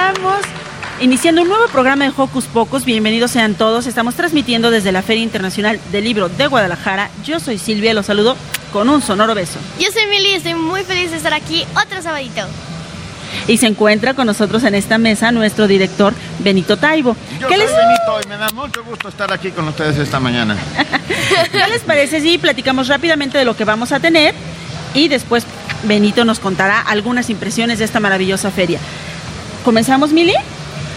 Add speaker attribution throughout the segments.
Speaker 1: Estamos iniciando un nuevo programa de Hocus Pocus. Bienvenidos sean todos. Estamos transmitiendo desde la Feria Internacional del Libro de Guadalajara. Yo soy Silvia, los saludo con un sonoro beso.
Speaker 2: Yo soy Mili estoy muy feliz de estar aquí otro sabadito.
Speaker 1: Y se encuentra con nosotros en esta mesa nuestro director Benito Taibo.
Speaker 3: Yo
Speaker 1: ¿Qué
Speaker 3: soy
Speaker 1: les,
Speaker 3: Benito y me da mucho gusto estar aquí con ustedes esta mañana.
Speaker 1: ¿Qué les parece si platicamos rápidamente de lo que vamos a tener? Y después Benito nos contará algunas impresiones de esta maravillosa feria. ¿Comenzamos, Mili?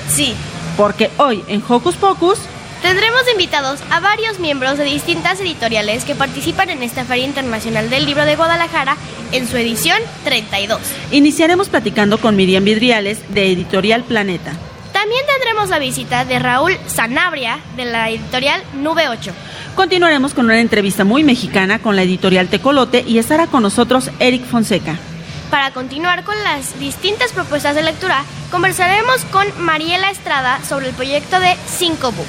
Speaker 2: Sí,
Speaker 1: Porque hoy en Hocus Pocus
Speaker 2: tendremos invitados a varios miembros de distintas editoriales que participan en esta Feria Internacional del Libro de Guadalajara en su edición 32.
Speaker 1: iniciaremos platicando con Miriam Vidriales de Editorial Planeta.
Speaker 2: También tendremos la visita de Raúl Sanabria de la editorial Nube 8.
Speaker 1: Continuaremos con una entrevista muy mexicana con la editorial Tecolote y estará con nosotros Eric Fonseca.
Speaker 2: Para continuar con las distintas propuestas de lectura, conversaremos con Mariela Estrada sobre el proyecto de Cinco Book.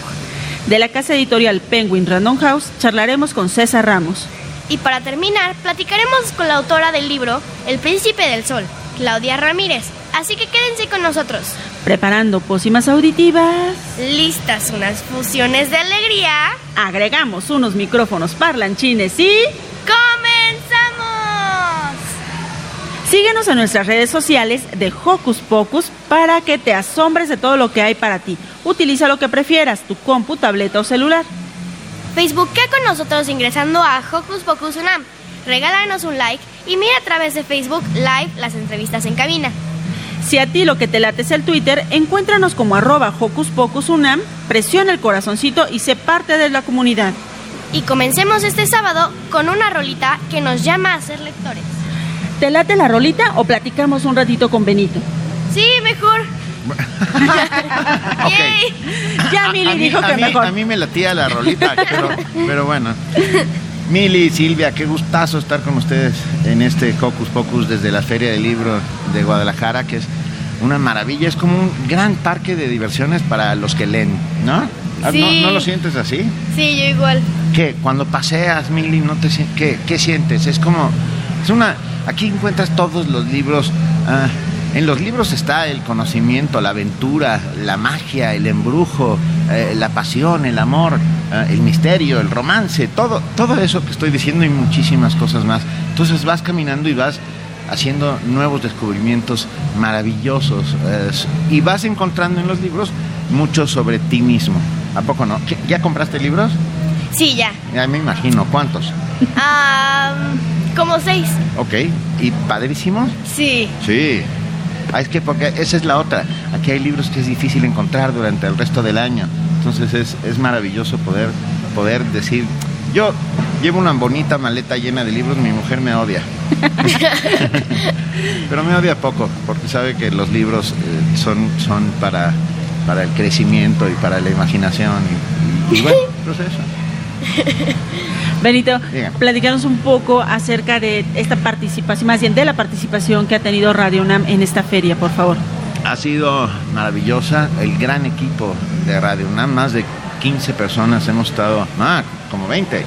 Speaker 1: De la casa editorial Penguin Random House charlaremos con César Ramos.
Speaker 2: Y para terminar, platicaremos con la autora del libro El Príncipe del Sol, Claudia Ramírez. Así que quédense con nosotros.
Speaker 1: Preparando pócimas auditivas,
Speaker 2: Listas unas fusiones de alegría.
Speaker 1: agregamos unos micrófonos parlanchines y
Speaker 2: ¡Comenzamos!
Speaker 1: Síguenos en nuestras redes sociales de Hocus Pocus para que te asombres de todo lo que hay para ti. Utiliza lo que prefieras, tu compu, tableta o celular.
Speaker 2: Facebookea con nosotros ingresando a Hocus Pocus Unam. Regálanos un like y mira a través de Facebook Live las entrevistas en cabina.
Speaker 1: Si a ti lo que te late es el Twitter, encuéntranos como arroba Hocus Pocus Unam, presiona el corazoncito y sé parte de la comunidad.
Speaker 2: Y comencemos este sábado con una rolita que nos llama a ser lectores.
Speaker 1: ¿Te late la rolita o platicamos un ratito con Benito?
Speaker 2: Sí, mejor.
Speaker 3: Ok.
Speaker 2: Yay.
Speaker 1: Ya Mili
Speaker 3: a, mí,
Speaker 1: dijo
Speaker 3: a
Speaker 1: que
Speaker 3: mí-
Speaker 1: mejor.
Speaker 3: a mí me latía la rolita, pero, pero bueno. Mili, Silvia, qué gustazo estar con ustedes en este Hocus Pocus desde la Feria del Libro de Guadalajara, que es una maravilla, es como un gran parque de diversiones para los que leen, ¿no? Ah, ¿No, lo sientes así?
Speaker 2: Sí, yo igual.
Speaker 3: ¿Qué? Cuando paseas, Mili, no te ¿qué, qué sientes? Es como, es una, aquí encuentras todos los libros. ah, en los libros está el conocimiento, la aventura, la magia, el embrujo, eh, la pasión, el amor, ah, el misterio, el romance, todo, todo eso que estoy diciendo y muchísimas cosas más. Entonces vas caminando y vas haciendo nuevos descubrimientos maravillosos eh, y vas encontrando en los libros mucho sobre ti mismo. ¿A poco no? ¿Qué- ¿Ya compraste libros?
Speaker 2: Sí, ya.
Speaker 3: Ya me imagino, ¿cuántos?
Speaker 2: Ah, como seis.
Speaker 3: Ok, ¿y padrísimos?
Speaker 2: Sí.
Speaker 3: Sí. Ah, es que porque esa es la otra. Aquí hay libros que es difícil encontrar durante el resto del año. Entonces es, es maravilloso poder, poder decir, yo llevo una bonita maleta llena de libros, mi mujer me odia. Pero me odia poco, porque sabe que los libros eh, son, son para, para el crecimiento y para la imaginación. Y, y- y bueno, pues eso.
Speaker 1: Benito,
Speaker 3: Diga.
Speaker 1: platicanos un poco acerca de esta participación, más bien de la participación que ha tenido Radio UNAM en esta feria, por favor.
Speaker 3: Ha sido maravillosa el gran equipo de Radio UNAM, más de 15 personas hemos estado, ah, como 20. Eh,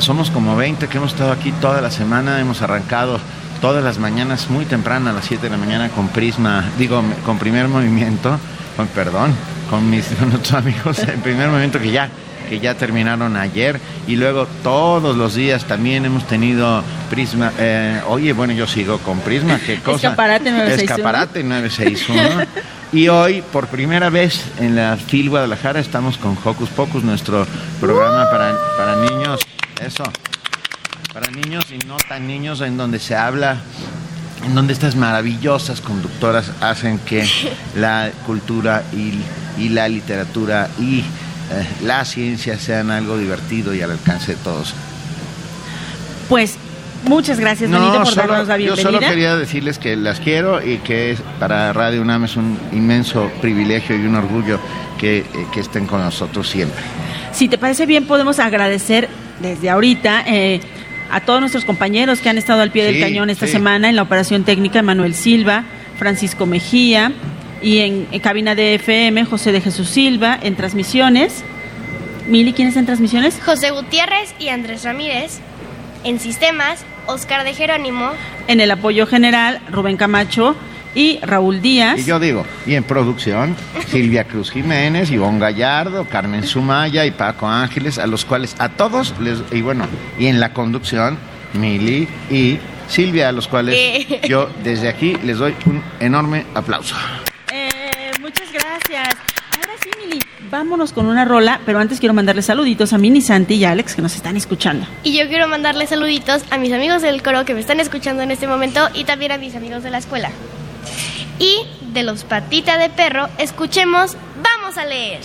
Speaker 3: somos como 20 que hemos estado aquí toda la semana, hemos arrancado todas las mañanas muy temprano a las 7 de la mañana con Prisma, digo, con primer movimiento, con perdón, con mis con otros amigos en primer movimiento que ya que ya terminaron ayer y luego todos los días también hemos tenido Prisma. eh, oye, bueno, yo sigo con Prisma, qué cosa.
Speaker 1: Escaparate 961.
Speaker 3: Escaparate 961. Y hoy, por primera vez en la FIL Guadalajara, estamos con Hocus Pocus, nuestro programa para, para niños. Eso. Para niños y no tan niños, en donde se habla, en donde estas maravillosas conductoras hacen que la cultura y, y la literatura y eh, la ciencia sean algo divertido y al alcance de todos.
Speaker 1: Pues muchas gracias, Benito, por darnos la
Speaker 3: yo
Speaker 1: bienvenida.
Speaker 3: solo quería decirles que las quiero y que para Radio UNAM es un inmenso privilegio y un orgullo que, eh, que estén con nosotros siempre.
Speaker 1: Si te parece bien, podemos agradecer desde ahorita eh, a todos nuestros compañeros que han estado al pie del cañón esta
Speaker 3: sí.
Speaker 1: semana en la operación técnica, Manuel Silva, Francisco Mejía, y en, en cabina de FM, José de Jesús Silva, en transmisiones. Mili, ¿quién está en transmisiones?
Speaker 2: José Gutiérrez y Andrés Ramírez. En sistemas, Oscar de Jerónimo.
Speaker 1: En el apoyo general, Rubén Camacho y Raúl Díaz.
Speaker 3: Y yo digo, y en producción, Silvia Cruz Jiménez, Ivonne Gallardo, Carmen Sumaya y Paco Ángeles, a los cuales a todos les, y bueno, y en la conducción, Mili y Silvia, a los cuales
Speaker 2: Eh.
Speaker 3: yo desde aquí les doy un enorme aplauso.
Speaker 1: Gracias. Ahora sí, Mili, vámonos con una rola, pero antes quiero mandarle saluditos a Mini Santi y a Alex que nos están escuchando.
Speaker 2: Y yo quiero mandarle saluditos a mis amigos del coro que me están escuchando en este momento y también a mis amigos de la escuela. Y de los patitas de perro, escuchemos Vamos a leer.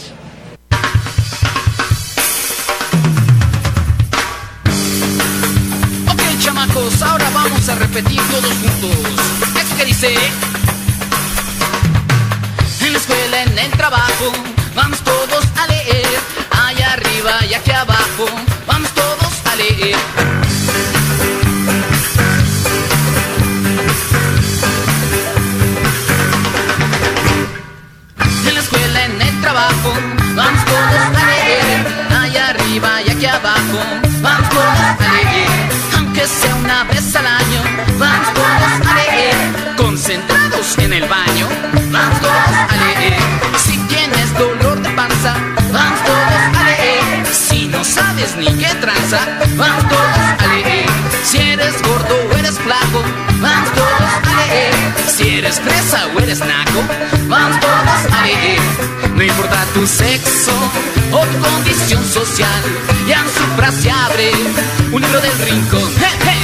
Speaker 4: Ok, chamacos, ahora vamos a repetir todos juntos. Esto que dice. En la escuela, en el trabajo, vamos todos a leer. Allá arriba y aquí abajo, vamos todos a leer. En la escuela, en el trabajo, vamos todos a leer. Allá arriba y aquí abajo, vamos todos a leer. Aunque sea una vez al año, vamos todos a leer. Concentrados en el baño, ni qué tranza, vamos todos a leer. Si eres gordo o eres flaco, vamos todos a leer. Si eres fresa o eres naco, vamos todos a leer. No importa tu sexo o tu condición social, ya en su frase abre un libro del rincón. ¡Hey, hey!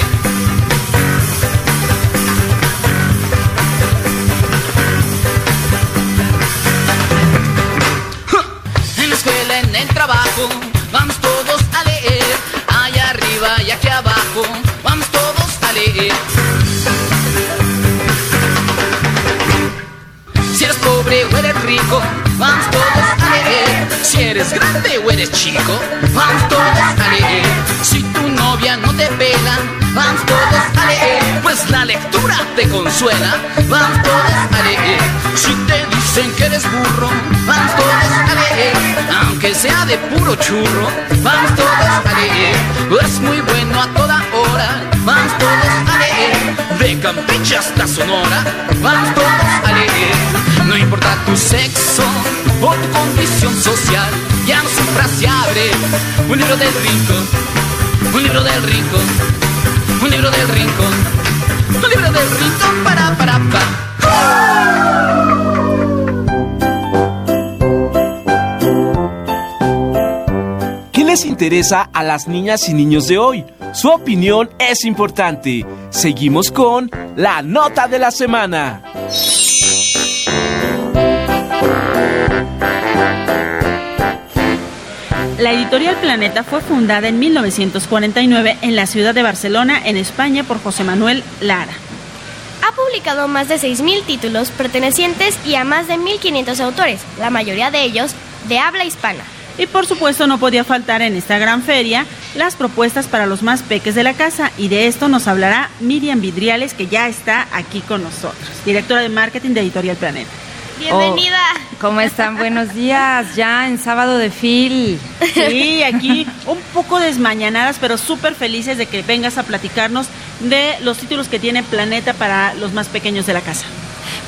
Speaker 4: En la escuela, en el trabajo, vamos todos a leer. Si eres grande o eres chico, vamos todos a leer. Si tu novia no te pela, vamos todos a leer. Pues la lectura te consuela, vamos todos a leer. Si te dicen que eres burro, vamos todos a leer. Aunque sea de puro churro, vamos todos a leer. Es muy bueno a toda hora, vamos todos a leer. De Campeche hasta Sonora, vamos todos a leer. No importa tu sexo o tu condición social, ya no su frase abre. Un libro del rincón, un libro del rincón, un libro del rincón, un libro del rincón para para pa.
Speaker 5: ¿Qué les interesa a las niñas y niños de hoy? Su opinión es importante. Seguimos con la nota de la semana.
Speaker 1: La editorial Planeta fue fundada en 1949 en la ciudad de Barcelona, en España, por José Manuel Lara.
Speaker 2: Ha publicado más de 6.000 títulos pertenecientes y a más de 1.500 autores, la mayoría de ellos de habla hispana.
Speaker 1: Y por supuesto no podía faltar en esta gran feria las propuestas para los más peques de la casa y de esto nos hablará Miriam Vidriales que ya está aquí con nosotros, directora de marketing de Editorial Planeta.
Speaker 2: Bienvenida.
Speaker 6: ¿Cómo están? Buenos días, ya en sábado de fil.
Speaker 1: Sí, aquí un poco desmañanadas pero súper felices de que vengas a platicarnos de los títulos que tiene Planeta para los más pequeños de la casa.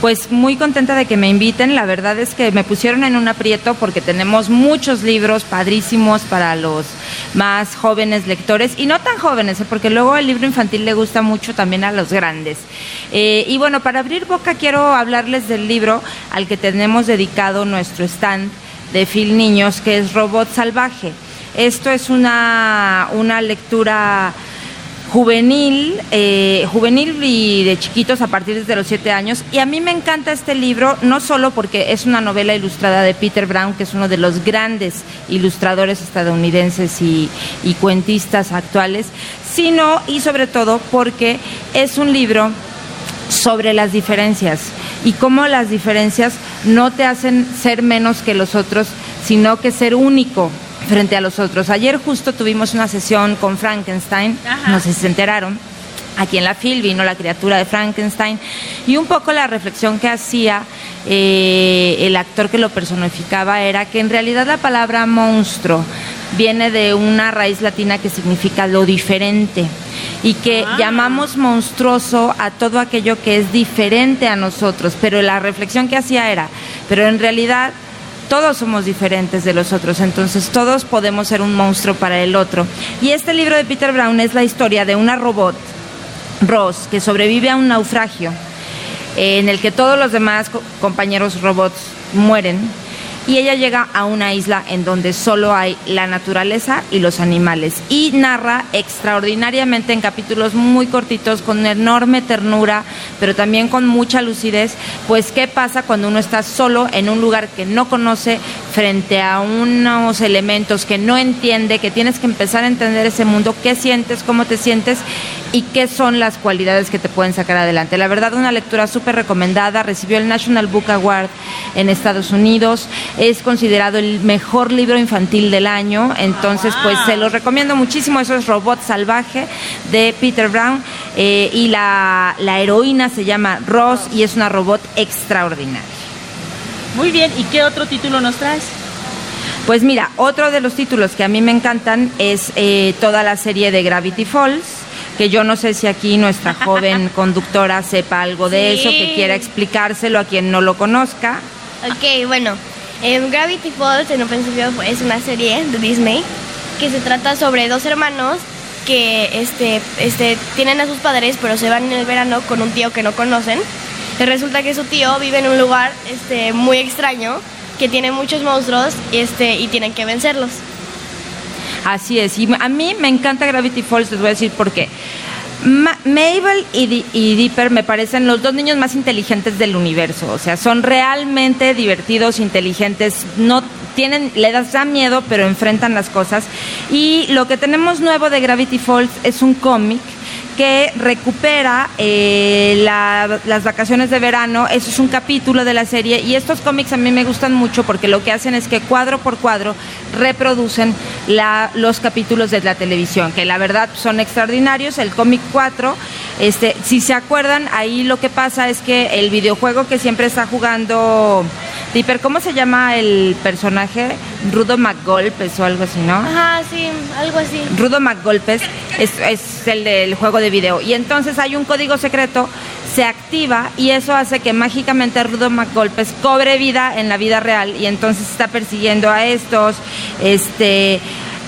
Speaker 6: Pues muy contenta de que me inviten. La verdad es que me pusieron en un aprieto porque tenemos muchos libros padrísimos para los más jóvenes lectores y no tan jóvenes, ¿eh? porque luego el libro infantil le gusta mucho también a los grandes. Eh, y bueno, para abrir boca quiero hablarles del libro al que tenemos dedicado nuestro stand de Phil Niños, que es Robot Salvaje. Esto es una, una lectura juvenil, eh, juvenil y de chiquitos a partir de los siete años. Y a mí me encanta este libro, no solo porque es una novela ilustrada de Peter Brown, que es uno de los grandes ilustradores estadounidenses y, y cuentistas actuales, sino y sobre todo porque es un libro sobre las diferencias y cómo las diferencias no te hacen ser menos que los otros, sino que ser único frente a los otros. Ayer justo tuvimos una sesión con Frankenstein, no sé si se enteraron. Aquí en la FIL vino la criatura de Frankenstein y un poco la reflexión que hacía eh, el actor que lo personificaba era que en realidad la palabra monstruo viene de una raíz latina que significa lo diferente y que
Speaker 1: Ah.
Speaker 6: llamamos monstruoso a todo aquello que es diferente a nosotros, pero la reflexión que hacía era, pero en realidad todos somos diferentes de los otros, entonces todos podemos ser un monstruo para el otro. Y este libro de Peter Brown es la historia de una robot, Ross, que sobrevive a un naufragio eh, en el que todos los demás co- compañeros robots mueren y ella llega a una isla en donde solo hay la naturaleza y los animales. Y narra extraordinariamente en capítulos muy cortitos con enorme ternura pero también con mucha lucidez pues qué pasa cuando uno está solo en un lugar que no conoce frente a unos elementos que no entiende que tienes que empezar a entender ese mundo qué sientes cómo te sientes y qué son las cualidades que te pueden sacar adelante. La verdad, una lectura súper recomendada. Recibió el National Book Award en Estados Unidos. Es considerado el mejor libro infantil del año. Entonces, pues se lo recomiendo muchísimo. Eso es Robot Salvaje de Peter Brown. Eh, y la, la heroína se llama Ross y es una robot extraordinaria.
Speaker 1: Muy bien, ¿y qué otro título nos traes?
Speaker 6: Pues mira, otro de los títulos que a mí me encantan es eh, toda la serie de Gravity Falls, que yo no sé si aquí nuestra joven conductora sepa algo de
Speaker 2: Sí.
Speaker 6: eso, que quiera explicárselo a quien no lo conozca.
Speaker 2: Ok, bueno, em, Gravity Falls en un principio pues, es una serie de Disney que se trata sobre dos hermanos que este, este, tienen a sus padres pero se van en el verano con un tío que no conocen. Y resulta que su tío vive en un lugar este, muy extraño que tiene muchos monstruos este, y tienen que vencerlos.
Speaker 6: Así es, y a mí me encanta Gravity Falls, les voy a decir por qué. Ma- Mabel y, Di- y Dipper me parecen los dos niños más inteligentes del universo, o sea, son realmente divertidos, inteligentes, no tienen, le das da miedo, pero enfrentan las cosas. Y lo que tenemos nuevo de Gravity Falls es un cómic que recupera eh, la- las vacaciones de verano. Eso es un capítulo de la serie y estos cómics a mí me gustan mucho porque lo que hacen es que cuadro por cuadro reproducen la- los capítulos de la televisión, que la verdad son extraordinarios. El cómic 4, este, si se acuerdan, ahí lo que pasa es que el videojuego que siempre está jugando Dipper, ¿cómo se llama el personaje? Rudo McGolpes o algo así, ¿no?
Speaker 2: Ajá, sí, algo así.
Speaker 6: Rudo McGolpes es, es el del juego de video. Y entonces hay un código secreto, se activa y eso hace que mágicamente Rudo McGolpes cobre vida en la vida real y entonces está persiguiendo a estos. Este.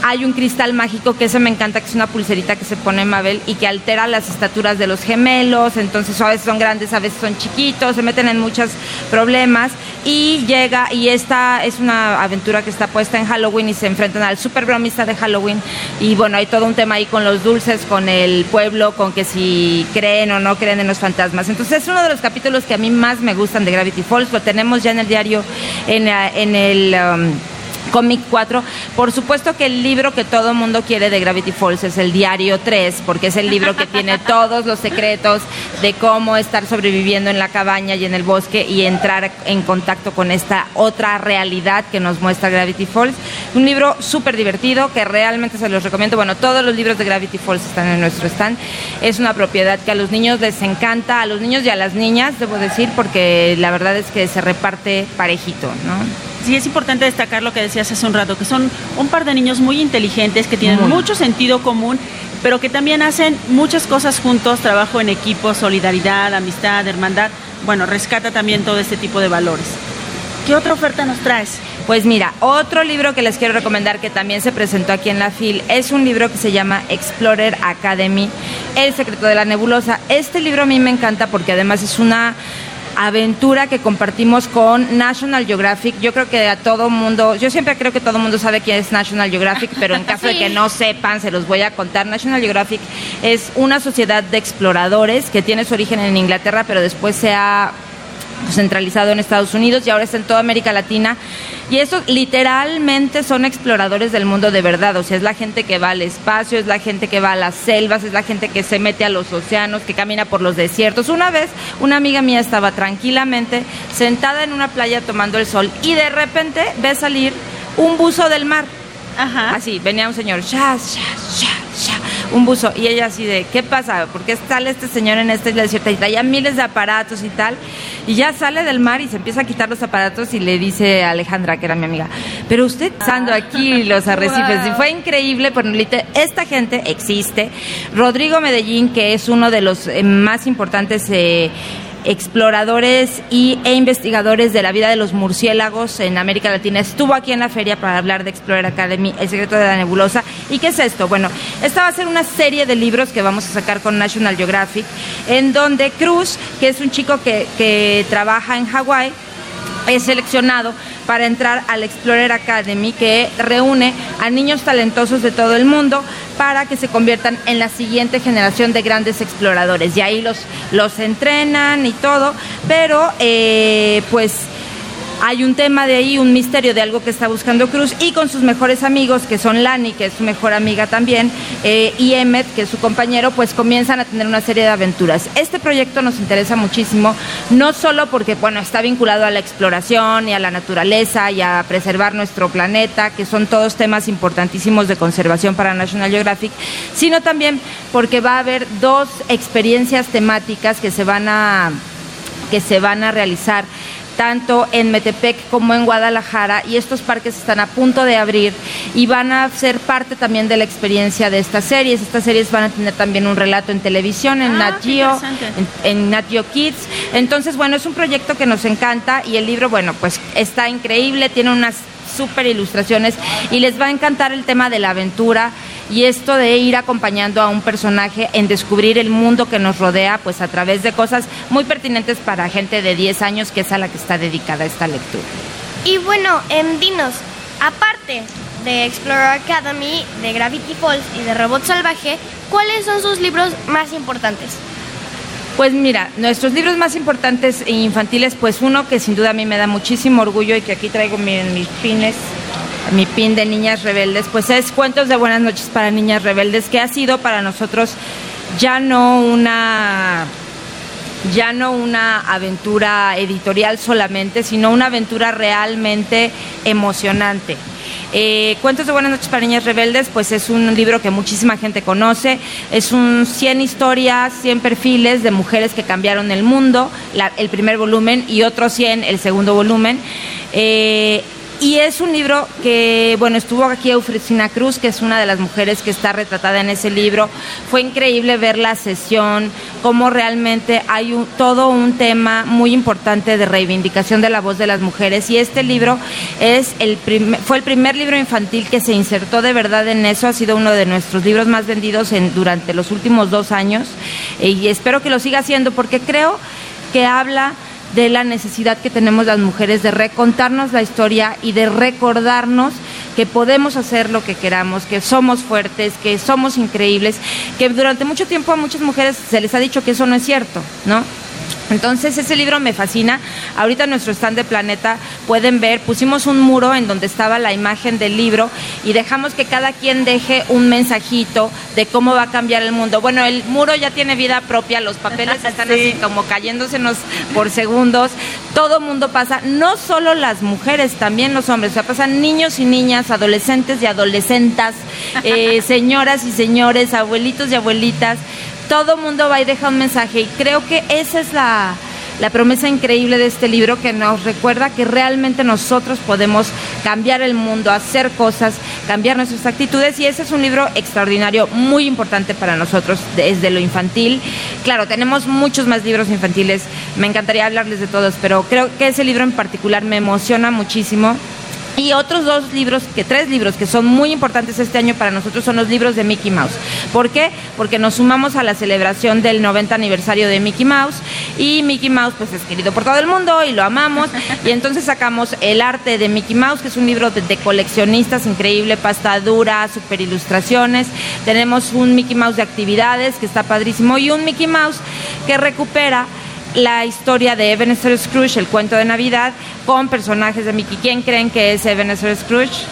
Speaker 6: Hay un cristal mágico que ese me encanta, que es una pulserita que se pone Mabel y que altera las estaturas de los gemelos. Entonces a veces son grandes, a veces son chiquitos, se meten en muchos problemas. Y llega, y esta es una aventura que está puesta en Halloween y se enfrentan al super bromista de Halloween. Y bueno, hay todo un tema ahí con los dulces, con el pueblo, con que si creen o no creen en los fantasmas. Entonces es uno de los capítulos que a mí más me gustan de Gravity Falls. Lo tenemos ya en el diario, en, en el... um, Cómic 4. Por supuesto que el libro que todo mundo quiere de Gravity Falls es el Diario 3, porque es el libro que tiene todos los secretos de cómo estar sobreviviendo en la cabaña y en el bosque y entrar en contacto con esta otra realidad que nos muestra Gravity Falls. Un libro súper divertido que realmente se los recomiendo. Bueno, todos los libros de Gravity Falls están en nuestro stand. Es una propiedad que a los niños les encanta, a los niños y a las niñas, debo decir, porque la verdad es que se reparte parejito, ¿no?
Speaker 1: Sí, es importante destacar lo que decías hace un rato, que son un par de niños muy inteligentes, que tienen mucho sentido común, pero que también hacen muchas cosas juntos, trabajo en equipo, solidaridad, amistad, hermandad. bueno, rescata también todo este tipo de valores. ¿Qué otra oferta nos traes?
Speaker 6: Pues mira, otro libro que les quiero recomendar que también se presentó aquí en la FIL es un libro que se llama Explorer Academy, El secreto de la nebulosa. Este libro a mí me encanta porque además es una aventura que compartimos con National Geographic. Yo creo que a todo mundo, yo siempre creo que todo mundo sabe quién es National Geographic, pero en caso de que no sepan, se los voy a contar. National Geographic es una sociedad de exploradores que tiene su origen en Inglaterra, pero después se ha centralizado en Estados Unidos y ahora está en toda América Latina. Y eso literalmente son exploradores del mundo de verdad, o sea, es la gente que va al espacio, es la gente que va a las selvas, es la gente que se mete a los océanos, que camina por los desiertos. Una vez una amiga mía estaba tranquilamente sentada en una playa tomando el sol y de repente ve salir un buzo del mar.
Speaker 1: Ajá.
Speaker 6: Así, venía un señor, ya, ya, ya, un buzo. Y ella así de, ¿qué pasa? ¿Por qué sale este señor en esta isla desierta? Y traía miles de aparatos y tal. Y ya sale del mar y se empieza a quitar los aparatos y le dice a Alejandra, que era mi amiga, pero usted pasando aquí los arrecifes. Y fue increíble, lite- esta gente existe. Rodrigo Medellín, que es uno de los eh, más importantes... eh, exploradores y, e investigadores de la vida de los murciélagos en América Latina. Estuvo aquí en la feria para hablar de Explorer Academy, El secreto de la nebulosa. ¿Y qué es esto? Bueno, esta va a ser una serie de libros que vamos a sacar con National Geographic, en donde Cruz, que es un chico que, que trabaja en Hawái, es seleccionado para entrar al Explorer Academy que reúne a niños talentosos de todo el mundo para que se conviertan en la siguiente generación de grandes exploradores. Y ahí los, los entrenan y todo, pero eh, pues hay un tema de ahí, un misterio de algo que está buscando Cruz y con sus mejores amigos, que son Lani, que es su mejor amiga también, eh, y Emmet, que es su compañero, pues comienzan a tener una serie de aventuras. Este proyecto nos interesa muchísimo, no solo porque, bueno, está vinculado a la exploración y a la naturaleza y a preservar nuestro planeta, que son todos temas importantísimos de conservación para National Geographic, sino también porque va a haber dos experiencias temáticas que se van a que se van a realizar tanto en Metepec como en Guadalajara y estos parques están a punto de abrir y van a ser parte también de la experiencia de estas series. Estas series van a tener también un relato en televisión, en
Speaker 1: Ah,
Speaker 6: Nat Geo, en, en Nat Geo Kids. Entonces, bueno, es un proyecto que nos encanta y el libro, bueno, pues está increíble, tiene unas súper ilustraciones y les va a encantar el tema de la aventura y esto de ir acompañando a un personaje en descubrir el mundo que nos rodea, pues a través de cosas muy pertinentes para gente de 10 años, que es a la que está dedicada esta lectura.
Speaker 2: Y bueno, em, dinos, aparte de Explorer Academy, de Gravity Falls y de Robot Salvaje, ¿cuáles son sus libros más importantes?
Speaker 6: Pues mira, nuestros libros más importantes e infantiles, pues uno que sin duda a mí me da muchísimo orgullo y que aquí traigo mis pines, mi pin de niñas rebeldes, pues es Cuentos de Buenas noches para Niñas Rebeldes, que ha sido para nosotros ya no una ya no una aventura editorial solamente, sino una aventura realmente emocionante. Eh, Cuentos de Buenas noches para Niñas Rebeldes, pues es un libro que muchísima gente conoce. Es un 100 historias, 100 perfiles de mujeres que cambiaron el mundo, el primer volumen, y otros 100, el segundo volumen. Eh, y es un libro que, bueno, estuvo aquí Eufrosina Cruz, que es una de las mujeres que está retratada en ese libro. Fue increíble ver la sesión, cómo realmente hay todo un tema muy importante de reivindicación de la voz de las mujeres. Y este libro es el fue el primer libro infantil que se insertó de verdad en eso. Ha sido uno de nuestros libros más vendidos en, durante los últimos dos años. Y espero que lo siga haciendo porque creo que habla de la necesidad que tenemos las mujeres de recontarnos la historia y de recordarnos que podemos hacer lo que queramos, que somos fuertes, que somos increíbles, que durante mucho tiempo a muchas mujeres se les ha dicho que eso no es cierto, ¿no? Entonces ese libro me fascina. Ahorita en nuestro stand de Planeta pueden ver, pusimos un muro en donde estaba la imagen del libro y dejamos que cada quien deje un mensajito de cómo va a cambiar el mundo. Bueno, el muro ya tiene vida propia, los papeles están así como cayéndosenos por segundos. Todo mundo pasa, no solo las mujeres, también los hombres. O sea, pasan niños y niñas, adolescentes y adolescentas, eh, señoras y señores, abuelitos y abuelitas todo mundo va y deja un mensaje. Y creo que esa es la, la promesa increíble de este libro que nos recuerda que realmente nosotros podemos cambiar el mundo, hacer cosas, cambiar nuestras actitudes. Y ese es un libro extraordinario, muy importante para nosotros desde lo infantil. Claro, tenemos muchos más libros infantiles, me encantaría hablarles de todos, pero creo que ese libro en particular me emociona muchísimo y otros dos libros, que tres libros que son muy importantes este año para nosotros son los libros de Mickey Mouse. ¿Por qué? Porque nos sumamos a la celebración del 90 aniversario de Mickey Mouse y Mickey Mouse pues es querido por todo el mundo y lo amamos y entonces sacamos El arte de Mickey Mouse, que es un libro de, de coleccionistas increíble, pasta dura, super ilustraciones. Tenemos un Mickey Mouse de actividades que está padrísimo y un Mickey Mouse que recupera la historia de Ebenezer Scrooge, el cuento de Navidad, con personajes de Mickey. ¿Quién creen que es Ebenezer Scrooge?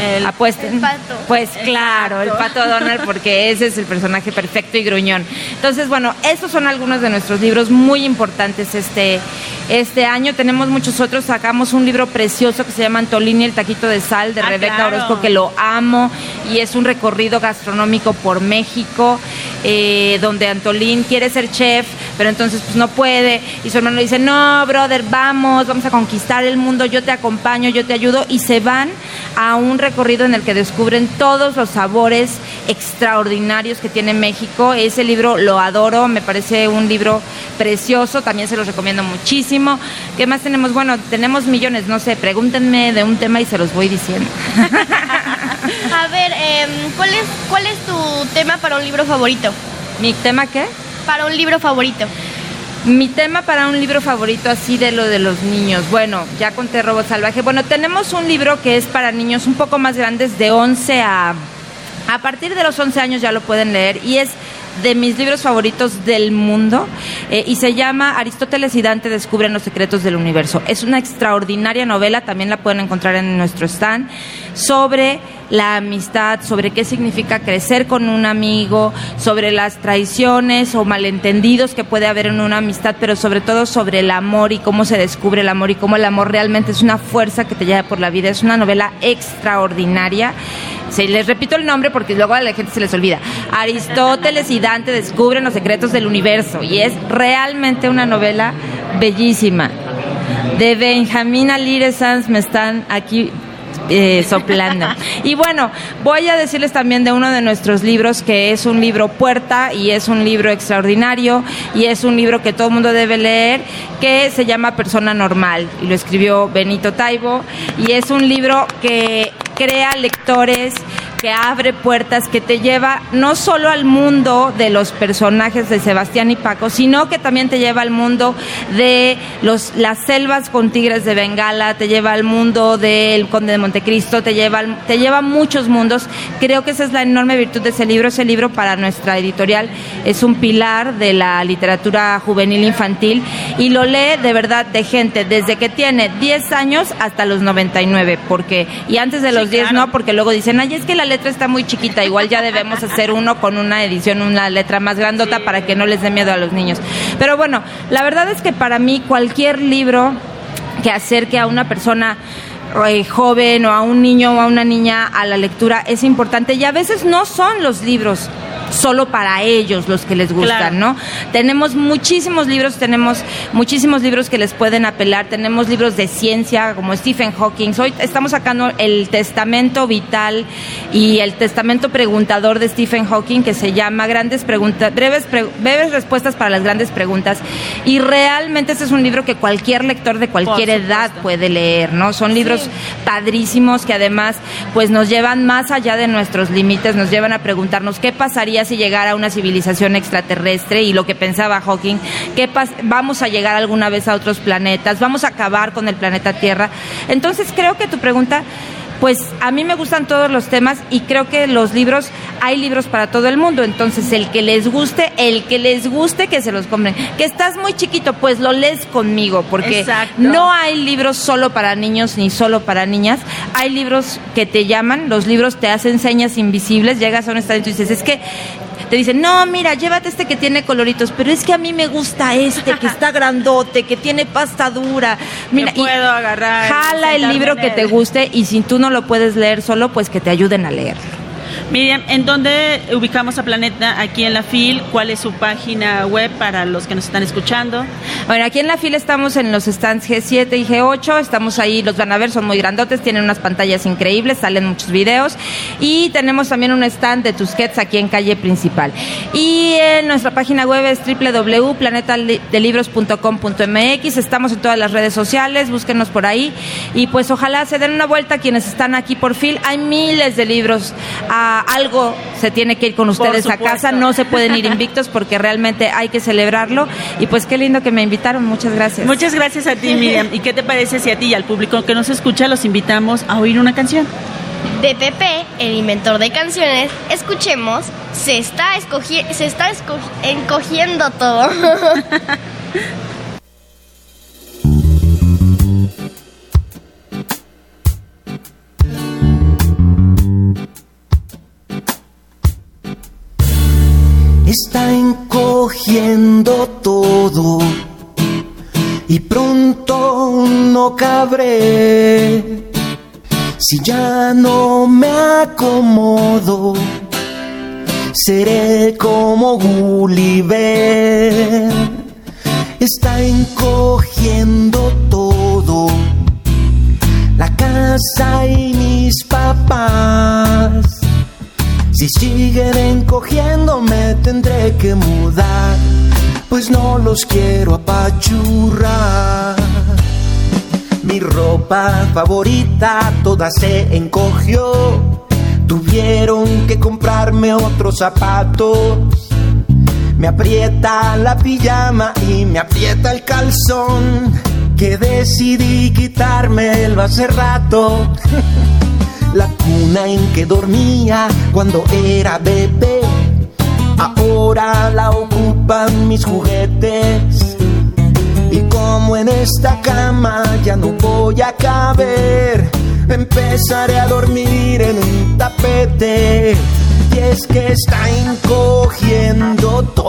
Speaker 1: El,
Speaker 6: Apuesten.
Speaker 2: el pato.
Speaker 6: Pues claro, el pato Donald, porque ese es el personaje perfecto y gruñón. Entonces, bueno, estos son algunos de nuestros libros muy importantes este, este año. Tenemos muchos otros. Sacamos un libro precioso que se llama Antolini, el taquito de sal, de
Speaker 1: Ah,
Speaker 6: Rebeca
Speaker 1: claro.
Speaker 6: Orozco, que lo amo. Y es un recorrido gastronómico por México, eh, donde Antolín quiere ser chef, pero entonces pues no puede. Y su hermano le dice, no, brother, vamos, vamos a conquistar el mundo, yo te acompaño, yo te ayudo. Y se van a un recorrido en el que descubren todos los sabores extraordinarios que tiene México. Ese libro lo adoro, me parece un libro precioso, también se los recomiendo muchísimo. ¿Qué más tenemos? Bueno, tenemos millones, no sé, pregúntenme de un tema y se los voy diciendo.
Speaker 2: A ver, em, ¿cuál, es, ¿cuál es tu tema para un libro favorito?
Speaker 6: ¿Mi tema qué?
Speaker 2: Para un libro favorito.
Speaker 6: Mi tema para un libro favorito así de lo de los niños. Bueno, ya conté Robot Salvaje. Bueno, tenemos un libro que es para niños un poco más grandes de 11 a... A partir de los 11 años ya lo pueden leer y es de mis libros favoritos del mundo eh, y se llama Aristóteles y Dante descubren los secretos del universo. Es una extraordinaria novela, también la pueden encontrar en nuestro stand, sobre la amistad, sobre qué significa crecer con un amigo, sobre las traiciones o malentendidos que puede haber en una amistad, pero sobre todo sobre el amor y cómo se descubre el amor y cómo el amor realmente es una fuerza que te lleva por la vida. Es una novela extraordinaria. Se les repito el nombre porque luego a la gente se les olvida. Aristóteles y Dante descubren los secretos del universo y es realmente una novela bellísima. De Benjamín Alire Sanz me están aquí eh, soplando. Y bueno, voy a decirles también de uno de nuestros libros que es un libro puerta y es un libro extraordinario y es un libro que todo el mundo debe leer que se llama Persona Normal y lo escribió Benito Taibo y es un libro que crea lectores que abre puertas, que te lleva no solo al mundo de los personajes de Sebastián y Paco, sino que también te lleva al mundo de los, las selvas con tigres de Bengala, te lleva al mundo del Conde de Montecristo, te lleva, al- te lleva a muchos mundos. Creo que esa es la enorme virtud de ese libro. Ese libro para nuestra editorial es un pilar de la literatura juvenil infantil y lo lee de verdad de gente desde que tiene 10 años hasta los 99, porque y antes de los 10 no, porque luego dicen, "Ay, es que la letra está muy chiquita, igual ya debemos hacer uno con una edición, una letra más grandota para que no les dé miedo a los niños." Pero bueno, la verdad es que para mí cualquier libro que acerque a una persona eh, joven o a un niño o a una niña a la lectura es importante y a veces no son los libros solo para ellos los que les gustan,
Speaker 1: Claro.
Speaker 6: ¿no? Tenemos muchísimos libros, tenemos muchísimos libros que les pueden apelar, tenemos libros de ciencia como Stephen Hawking. Hoy estamos sacando el testamento vital y el testamento preguntador de Stephen Hawking que se llama Grandes preguntas, breves, pre- breves respuestas para las grandes preguntas y realmente este es un libro que cualquier lector de cualquier edad puede leer, ¿no? Son libros padrísimos que además pues nos llevan más allá de nuestros límites, nos llevan a preguntarnos qué pasaría si llegara una civilización extraterrestre y lo que pensaba Hawking, pas- vamos a llegar alguna vez a otros planetas, vamos a acabar con el planeta Tierra. Entonces creo que tu pregunta pues a mí me gustan todos los temas y creo que los libros, hay libros para todo el mundo, entonces el que les guste, el que les guste que se los compren. Que estás muy chiquito, pues lo lees conmigo, porque
Speaker 1: Exacto.
Speaker 6: no hay libros solo para niños ni solo para niñas, hay libros que te llaman, los libros te hacen señas invisibles, llegas a un estado y dices, es que te dicen, no, mira, llévate este que tiene coloritos, pero es que a mí me gusta este, que está grandote, que tiene pasta dura. Mira,
Speaker 1: puedo agarrar
Speaker 6: Jala el libro que te guste y si tú no lo puedes leer solo, pues que te ayuden a leer.
Speaker 1: Miriam, ¿en dónde ubicamos a Planeta aquí en la FIL? ¿Cuál es su página web para los que nos están escuchando?
Speaker 6: Bueno, aquí en la FIL estamos en los stands G7 y G8, estamos ahí, los van a ver, son muy grandotes, tienen unas pantallas increíbles, salen muchos videos y tenemos también un stand de Tusquets aquí en calle principal. Y en nuestra página web es www.planetadelibros.com.mx, estamos en todas las redes sociales, búsquenos por ahí y pues ojalá se den una vuelta quienes están aquí por FIL, hay miles de libros, a algo se tiene que ir con ustedes a casa, no se pueden ir invictos porque realmente hay que celebrarlo y pues qué lindo que me invitaron, muchas gracias.
Speaker 1: Muchas gracias a ti, Miriam. ¿Y qué te parece si a ti y al público que nos escucha los invitamos a oír una canción?
Speaker 2: De Pepe, el inventor de canciones, escuchemos Se está, escogi se está encogiendo todo.
Speaker 7: está encogiendo todo y pronto no cabré. Si ya no me acomodo, seré como Gulliver. Está encogiendo todo, la casa y mis papás. Si siguen encogiendo me tendré que mudar, pues no los quiero apachurrar. Mi ropa favorita toda se encogió, tuvieron que comprarme otros zapatos. Me aprieta la pijama y me aprieta el calzón, que decidí quitármelo hace rato. la cuna en que dormía cuando era bebé. Ahora la ocupan mis juguetes. Y como en esta cama ya no voy a caber, empezaré a dormir en un tapete. Y es que está encogiendo todo.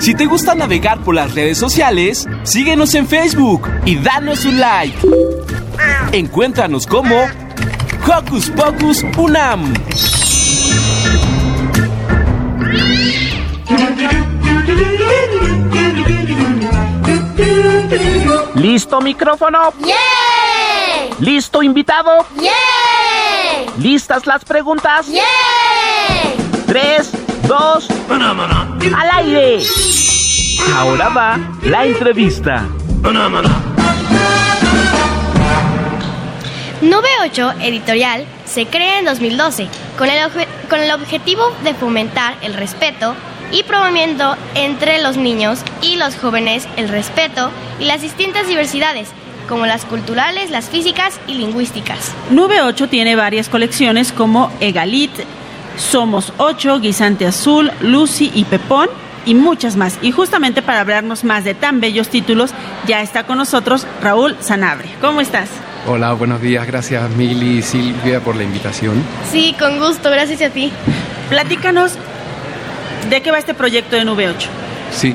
Speaker 7: Si
Speaker 5: te gusta navegar por las redes sociales, síguenos en Facebook y danos un like. Encuéntranos como Hocus Pocus Unam.
Speaker 8: ¿Listo micrófono?
Speaker 9: ¡Yeah!
Speaker 8: ¿Listo invitado?
Speaker 9: ¡Yeah!
Speaker 8: ¿Listas las preguntas?
Speaker 9: ¡Yeah!
Speaker 8: Tres, dos, al aire. Ahora va la entrevista.
Speaker 2: 98 Editorial se crea en 2012 con el, obje- con el objetivo de fomentar el respeto y promoviendo entre los niños y los jóvenes el respeto y las distintas diversidades, como las culturales, las físicas y lingüísticas.
Speaker 1: Nube 8 tiene varias colecciones como Egalit, Somos 8, Guisante Azul, Lucy y Pepón y muchas más. Y justamente para hablarnos más de tan bellos títulos, ya está con nosotros Raúl Sanabria. ¿Cómo estás?
Speaker 10: Hola, buenos días. Gracias Mili y Silvia por la invitación.
Speaker 2: Sí, con gusto, gracias a ti.
Speaker 1: Platícanos de qué va este proyecto de Nube 8.
Speaker 10: Sí.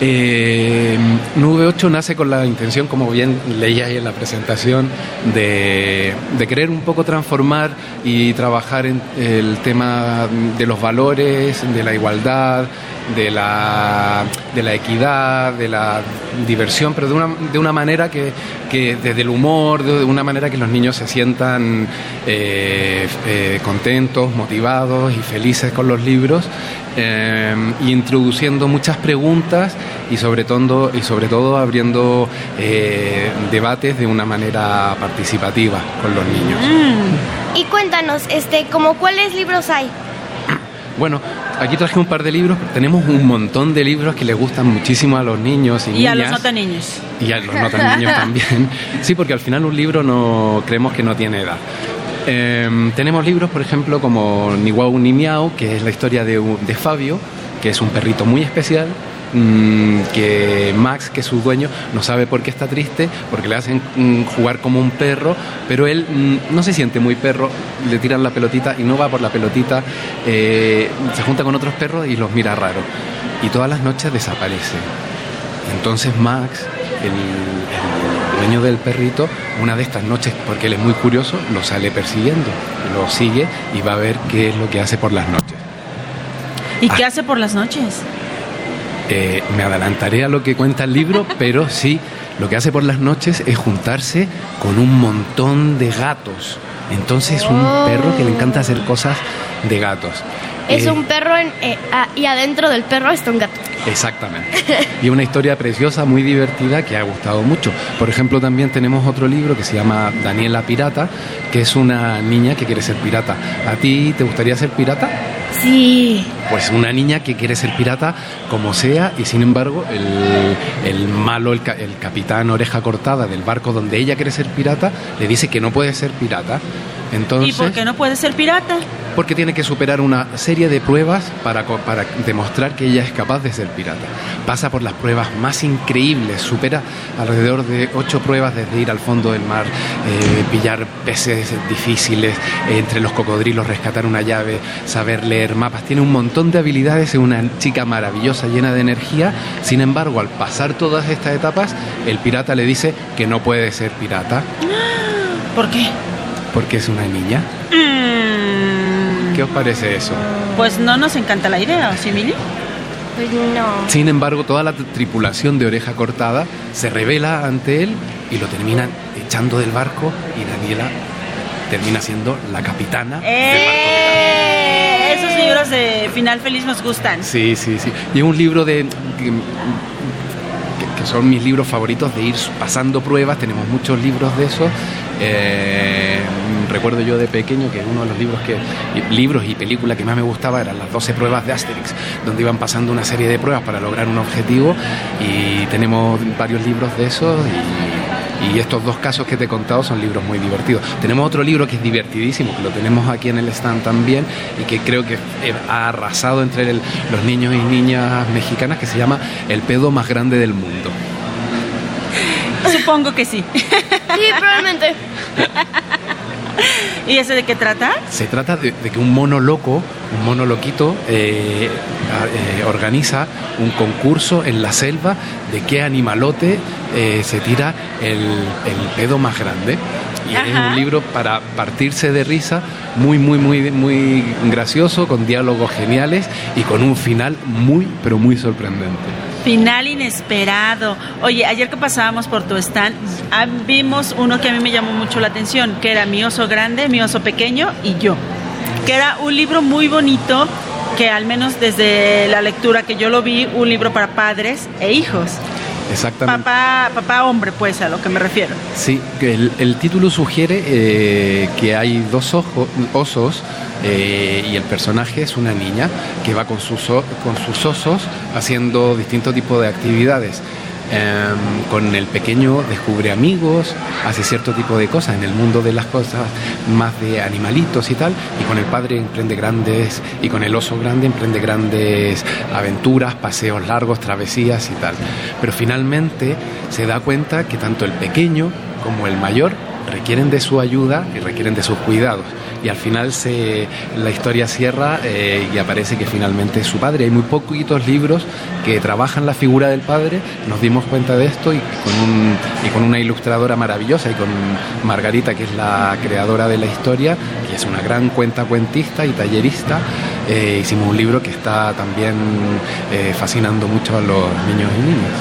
Speaker 10: Eh, Nube 8 nace con la intención, como bien leía ahí en la presentación, de, querer un poco transformar y trabajar en el tema de los valores, de la igualdad, de la, equidad, de la diversión, pero de una, de una manera que, que desde el humor, de una manera que los niños se sientan eh, eh, contentos, motivados y felices con los libros, eh, y introduciendo muchas preguntas y sobre todo, y sobre todo abriendo eh, debates de una manera participativa con los niños.
Speaker 2: Mm. Y cuéntanos, este, como cuáles libros hay.
Speaker 10: Bueno, aquí traje un par de libros, tenemos un montón de libros que les gustan muchísimo a los niños y,
Speaker 1: Y a los
Speaker 10: niñas.
Speaker 1: nota niños.
Speaker 10: Y a los notan niños también. Sí, porque al final un libro no creemos que no tiene edad. Eh, tenemos libros, por ejemplo, como Ni Guau ni Miau, que es la historia de, de Fabio, que es un perrito muy especial mm, que Max, que es su dueño, no sabe por qué está triste, porque le hacen mm, jugar como un perro, pero él mm, no se siente muy perro, le tiran la pelotita y no va por la pelotita, eh, se junta con otros perros y los mira raro. Y todas las noches desaparece. Entonces Max, el, el dueño del perrito, una de estas noches, porque él es muy curioso, lo sale persiguiendo, lo sigue y va a ver qué es lo que hace por las noches.
Speaker 1: ¿Y qué hace por las noches?
Speaker 10: Eh, me adelantaré a lo que cuenta el libro, pero sí, lo que hace por las noches es juntarse con un montón de gatos. Entonces es un perro que le encanta hacer cosas de gatos.
Speaker 2: Es
Speaker 10: Eh,
Speaker 2: un perro en- eh, ah, y adentro del perro está un gato.
Speaker 10: Exactamente. Y una historia preciosa, muy divertida, que ha gustado mucho. Por ejemplo, también tenemos otro libro que se llama Daniela Pirata, que es una niña que quiere ser pirata. ¿A ti te gustaría ser pirata?
Speaker 2: Sí.
Speaker 10: Pues una niña que quiere ser pirata como sea y sin embargo el, el malo, el, el capitán oreja cortada del barco donde ella quiere ser pirata, le dice que no puede ser pirata. Entonces,
Speaker 1: ¿Y por qué no puede ser pirata?
Speaker 10: Porque tiene que superar una serie de pruebas para, demostrar que ella es capaz de ser pirata. Pasa por las pruebas más increíbles, supera alrededor de ocho pruebas desde ir al fondo del mar, eh, pillar peces difíciles, eh, entre los cocodrilos rescatar una llave, saber leer mapas. Tiene un montón de habilidades, es una chica maravillosa, llena de energía. Sin embargo, al pasar todas estas etapas, el pirata le dice que no puede ser pirata
Speaker 1: ¿Por qué?
Speaker 10: porque es una niña.
Speaker 1: Mm,
Speaker 10: ¿Qué os parece eso?
Speaker 1: pues no nos encanta la idea, ¿o sí, Mili?
Speaker 2: Pues no.
Speaker 10: Sin embargo, toda la tripulación de oreja cortada se revela ante él y lo terminan echando del barco y Daniela termina siendo la capitana del barco.
Speaker 1: ¡Eh! Esos libros de final feliz nos gustan.
Speaker 10: Sí, sí, sí. Y es un libro de son mis libros favoritos de ir pasando pruebas. Tenemos muchos libros de eso. Eh, recuerdo yo de pequeño que uno de los libros que libros y películas que más me gustaba eran las 12 pruebas de Asterix, donde iban pasando una serie de pruebas para lograr un objetivo y tenemos varios libros de esos y, y estos dos casos que te he contado son libros muy divertidos. Tenemos otro libro que es divertidísimo, que lo tenemos aquí en el stand también y que creo que eh, ha arrasado entre el- los niños y niñas mexicanas que se llama El pedo más grande del mundo.
Speaker 1: Supongo que sí.
Speaker 2: Sí, probablemente.
Speaker 1: ¿Y ese de qué trata?
Speaker 10: Se trata de, de que un mono loco, un mono loquito, eh, eh, organiza un concurso en la selva de qué animalote eh, se tira el, el pedo más grande. Y es un libro para partirse de risa, muy, muy, muy, muy gracioso, con diálogos geniales y con un final muy, pero muy sorprendente.
Speaker 1: Final inesperado. Oye, ayer que pasábamos por tu stand, ah, vimos uno que a mí me llamó mucho la atención, que era Mi oso grande, Mi oso pequeño y yo. Que era un libro muy bonito, que al menos desde la lectura que yo lo vi, un libro para padres e hijos.
Speaker 10: Exactamente.
Speaker 1: Papá, papá hombre, pues, a lo que me refiero.
Speaker 10: Sí, que el, el título sugiere eh, que hay dos ojo- osos eh, y el personaje es una niña que va con sus, con sus osos haciendo distintos tipos de actividades. Em, con el pequeño descubre amigos, hace cierto tipo de cosas en el mundo de las cosas más de animalitos y tal, y con el padre emprende grandes, y con el oso grande emprende grandes aventuras, paseos largos, travesías y tal. Pero finalmente se da cuenta que tanto el pequeño como el mayor requieren de su ayuda y requieren de sus cuidados. Y al final se, la historia cierra eh, y aparece que finalmente es su padre. Hay muy poquitos libros que trabajan la figura del padre. Nos dimos cuenta de esto y con, un, y con una ilustradora maravillosa y con Margarita, que es la creadora de la historia, que es una gran cuenta cuentista y tallerista. eh, hicimos un libro que está también eh, fascinando mucho a los niños y niñas.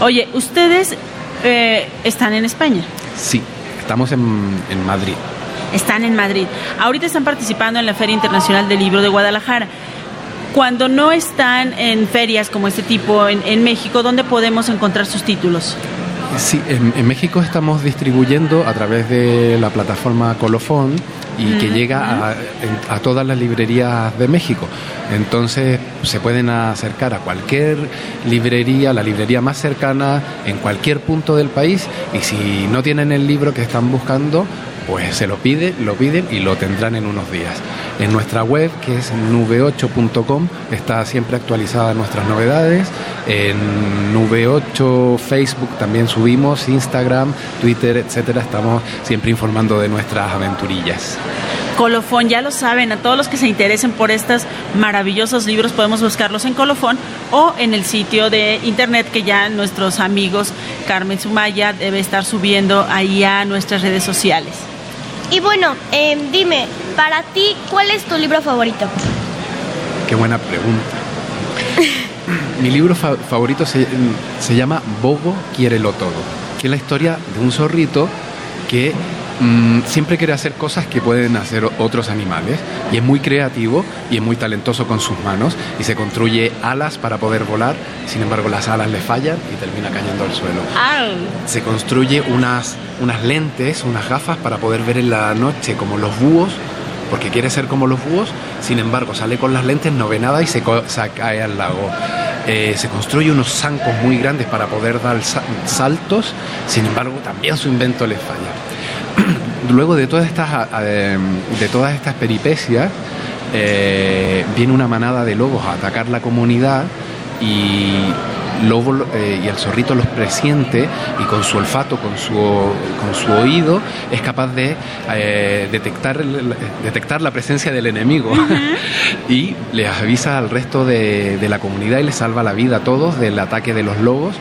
Speaker 1: Oye, ustedes eh, están en España,
Speaker 10: Sí, estamos en, en Madrid.
Speaker 1: Están en Madrid. Ahorita están participando en la Feria Internacional del Libro de Guadalajara. Cuando no están en ferias como este tipo en, México, ¿dónde podemos encontrar sus títulos?
Speaker 10: Sí, en, en México estamos distribuyendo a través de la plataforma Colofón y que llega a, a todas las librerías de México. Entonces se pueden acercar a cualquier librería, la librería más cercana en cualquier punto del país y si no tienen el libro que están buscando, pues se lo piden, lo piden y lo tendrán en unos días. En nuestra web, que es nube8.com, está siempre actualizada nuestras novedades. En Nube8 Facebook también subimos, Instagram, Twitter, etcétera. Estamos siempre informando de nuestras aventurillas.
Speaker 1: Colofón, ya lo saben, a todos los que se interesen por estos maravillosos libros podemos buscarlos en Colofón o en el sitio de internet que ya nuestros amigos Carmen Sumaya debe estar subiendo ahí a nuestras redes sociales.
Speaker 2: Y bueno, eh, dime, para ti, ¿cuál es tu libro favorito?
Speaker 10: Qué buena pregunta. Mi libro fa- favorito se, se llama Bogo quiérelo todo, que es la historia de un zorrito que mm, siempre quiere hacer cosas que pueden hacer otros animales y es muy creativo y es muy talentoso con sus manos y se construye alas para poder volar, sin embargo las alas le fallan y termina cayendo al suelo. Se construye unas, unas lentes, unas gafas para poder ver en la noche como los búhos, porque quiere ser como los búhos, sin embargo sale con las lentes, no ve nada y se, cae al lago. Eh, se construye unos zancos muy grandes para poder dar sa- saltos, sin embargo también su invento le falla. Luego de todas estas, eh, de todas estas peripecias, eh, viene una manada de lobos a atacar la comunidad y lobo lo- eh, y el zorrito los presiente y con su olfato, con su, con su oído, es capaz de eh, detectar, detectar la presencia del enemigo. Y les avisa al resto de, de la comunidad y les salva la vida a todos del ataque de los lobos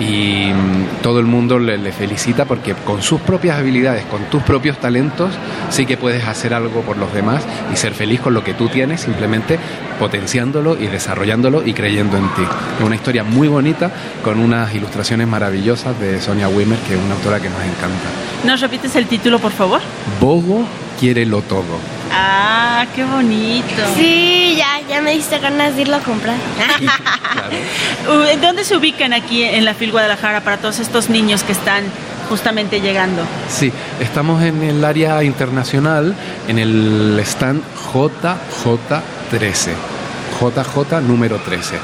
Speaker 10: y mm, todo el mundo le, le felicita porque con sus propias habilidades, con tus propios talentos, sí que puedes hacer algo por los demás y ser feliz con lo que tú tienes, simplemente potenciándolo y desarrollándolo y creyendo en ti. Es una historia muy bonita con unas ilustraciones maravillosas de Sonia Wimmer, que es una autora que nos encanta.
Speaker 1: ¿Nos repites el título, por favor?
Speaker 10: Bogo quiere lo todo.
Speaker 1: Ah, qué bonito.
Speaker 2: Sí, ya, ya me diste ganas de irlo a comprar.
Speaker 1: ¿Dónde se ubican aquí en la FIL Guadalajara para todos estos niños que están justamente llegando?
Speaker 10: Sí, estamos en el área internacional, en el stand JJ13. JJ número 13.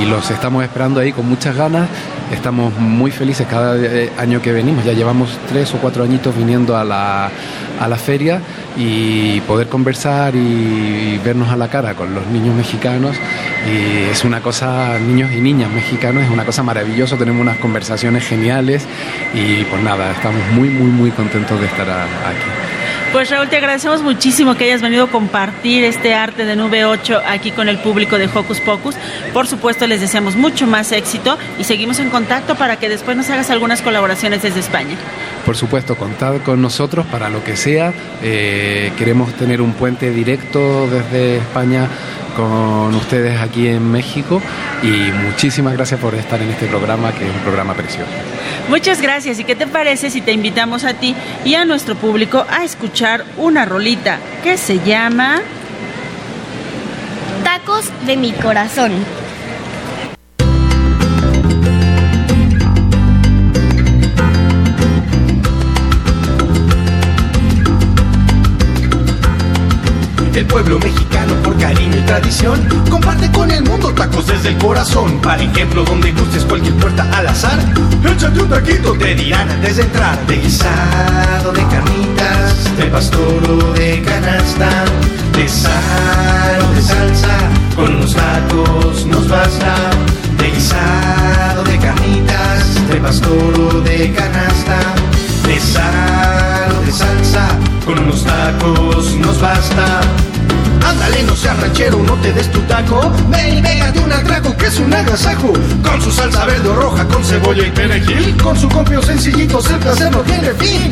Speaker 10: Y los estamos esperando ahí con muchas ganas. Estamos muy felices cada eh, año que venimos. Ya llevamos tres o cuatro añitos viniendo a la, a la feria y poder conversar y vernos a la cara con los niños mexicanos. Y es una cosa, niños y niñas mexicanos, es una cosa maravillosa. Tenemos unas conversaciones geniales y pues nada, estamos muy, muy, muy contentos de estar aquí.
Speaker 1: Pues Raúl, te agradecemos muchísimo que hayas venido a compartir este arte de Nube 8 aquí con el público de Hocus Pocus. Por supuesto, les deseamos mucho más éxito y seguimos en contacto para que después nos hagas algunas colaboraciones desde España.
Speaker 10: Por supuesto, contad con nosotros para lo que sea. Eh, queremos tener un puente directo desde España con ustedes aquí en México y muchísimas gracias por estar en este programa, que es un programa precioso.
Speaker 1: Muchas gracias. ¿Y qué te parece si te invitamos a ti y a nuestro público a escuchar una rolita que se llama...
Speaker 2: Tacos de mi corazón.
Speaker 9: El pueblo mexicano por cariño y tradición comparte con el mundo tacos desde el corazón. Para ejemplo, donde gustes cualquier puerta al azar, échate un taquito, te dirán antes de entrar. De guisado, de carnitas, de pastor o de canasta, de sal de salsa, con unos tacos nos basta. De guisado, de carnitas, de pastor de canasta, de sal salsa, con unos tacos nos basta. Ándale, no seas ranchero, no te des tu taco. Ven y pégate un atraco que es un agasajo. Con su salsa verde o roja, con cebolla y perejil. Con su compio sencillito, el placer no tiene fin.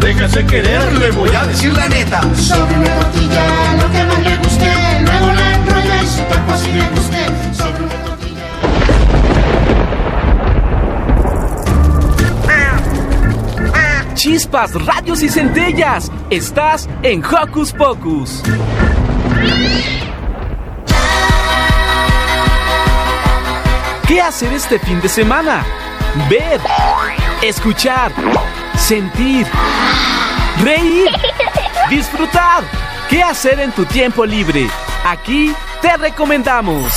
Speaker 7: Déjase querer, le voy a decir la neta.
Speaker 9: Sobre una tortilla, lo que más le guste, luego la enrolla y su taco así le guste. Sobre una tortilla.
Speaker 5: Chispas, radios y centellas. Estás en Hocus Pocus. ¿Qué hacer este fin de semana? Ver, escuchar, sentir, reír, disfrutar. ¿Qué hacer en tu tiempo libre? Aquí te recomendamos.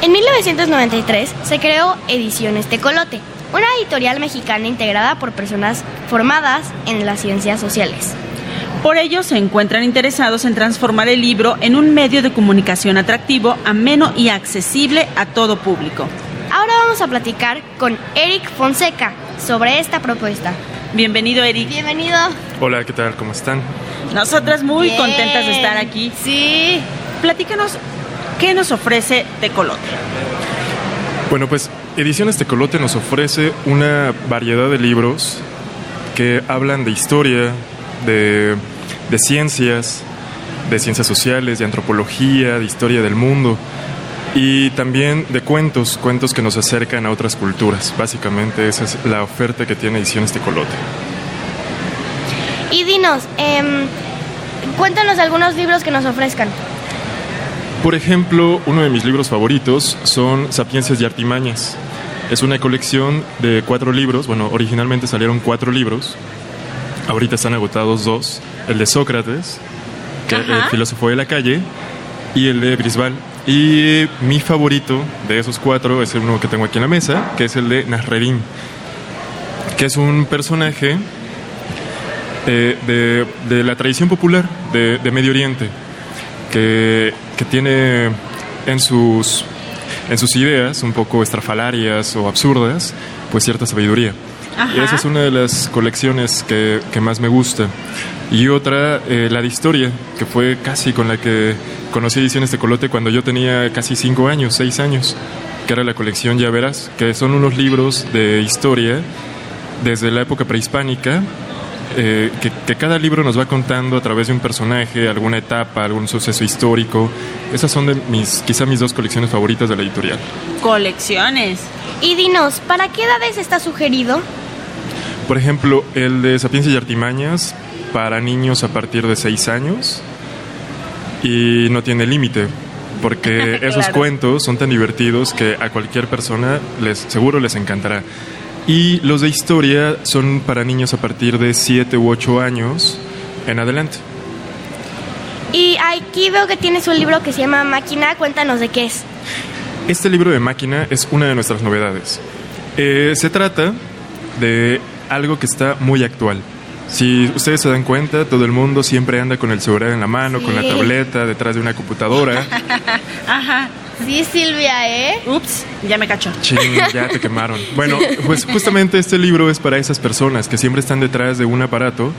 Speaker 2: En 1993 se creó Ediciones Tecolote, una editorial mexicana integrada por personas formadas en las ciencias sociales.
Speaker 1: Por ello se encuentran interesados en transformar el libro en un medio de comunicación atractivo, ameno y accesible a todo público.
Speaker 2: Ahora vamos a platicar con Eric Fonseca sobre esta propuesta.
Speaker 1: Bienvenido, Eric.
Speaker 2: Bienvenido.
Speaker 11: Hola, ¿qué tal? ¿Cómo están?
Speaker 1: Nosotras muy
Speaker 2: Bien.
Speaker 1: contentas de estar aquí.
Speaker 2: Sí.
Speaker 1: Platícanos, ¿qué nos ofrece Tecolote?
Speaker 11: Bueno, pues Ediciones Tecolote nos ofrece una variedad de libros que hablan de historia, de, de ciencias, de ciencias sociales, de antropología, de historia del mundo y también de cuentos, cuentos que nos acercan a otras culturas. Básicamente esa es la oferta que tiene Ediciones Tecolote.
Speaker 2: Y dinos, em, cuéntanos algunos libros que nos ofrezcan.
Speaker 11: Por ejemplo, uno de mis libros favoritos son Sapiencias y Artimañas. Es una colección de cuatro libros, bueno, originalmente salieron cuatro libros, ahorita están agotados dos, el de Sócrates, que el filósofo de la calle, y el de Brisbal. Y mi favorito de esos cuatro es el uno que tengo aquí en la mesa, que es el de Nasreddin, que es un personaje eh, de, la tradición popular de, de Medio Oriente, que, que tiene en sus, en sus ideas un poco estrafalarias o absurdas, pues cierta sabiduría. Y esa es una de las colecciones que, que más me gusta. Y otra, eh, la de historia, que fue casi con la que conocí Ediciones de Colote cuando yo tenía casi cinco años, seis años, que era la colección Ya Verás, que son unos libros de historia desde la época prehispánica, eh, que, que cada libro nos va contando a través de un personaje, alguna etapa, algún suceso histórico. Esas son de mis, quizá mis dos colecciones favoritas de la editorial.
Speaker 1: Colecciones.
Speaker 2: Y dinos, ¿para qué edades está sugerido?
Speaker 11: Por ejemplo, el de Sapiencia y Artimañas para niños a partir de 6 años y no tiene límite, porque esos cuentos son tan divertidos que a cualquier persona les seguro les encantará. Y los de historia son para niños a partir de 7 u 8 años en adelante.
Speaker 2: Y aquí veo que tienes un libro que se llama Máquina, cuéntanos de qué es.
Speaker 11: Este libro de máquina es una de nuestras novedades. Eh, se trata de algo que está muy actual. Si ustedes se dan cuenta, todo el mundo siempre anda con el celular en la mano, con la
Speaker 2: Sí.
Speaker 11: tableta, detrás de una computadora.
Speaker 1: Ajá.
Speaker 2: Sí, Silvia, ¿eh?
Speaker 1: Ups, ya me cacho.
Speaker 11: Chin, ya te quemaron. Bueno, pues justamente este libro es para esas personas que siempre están detrás de un aparato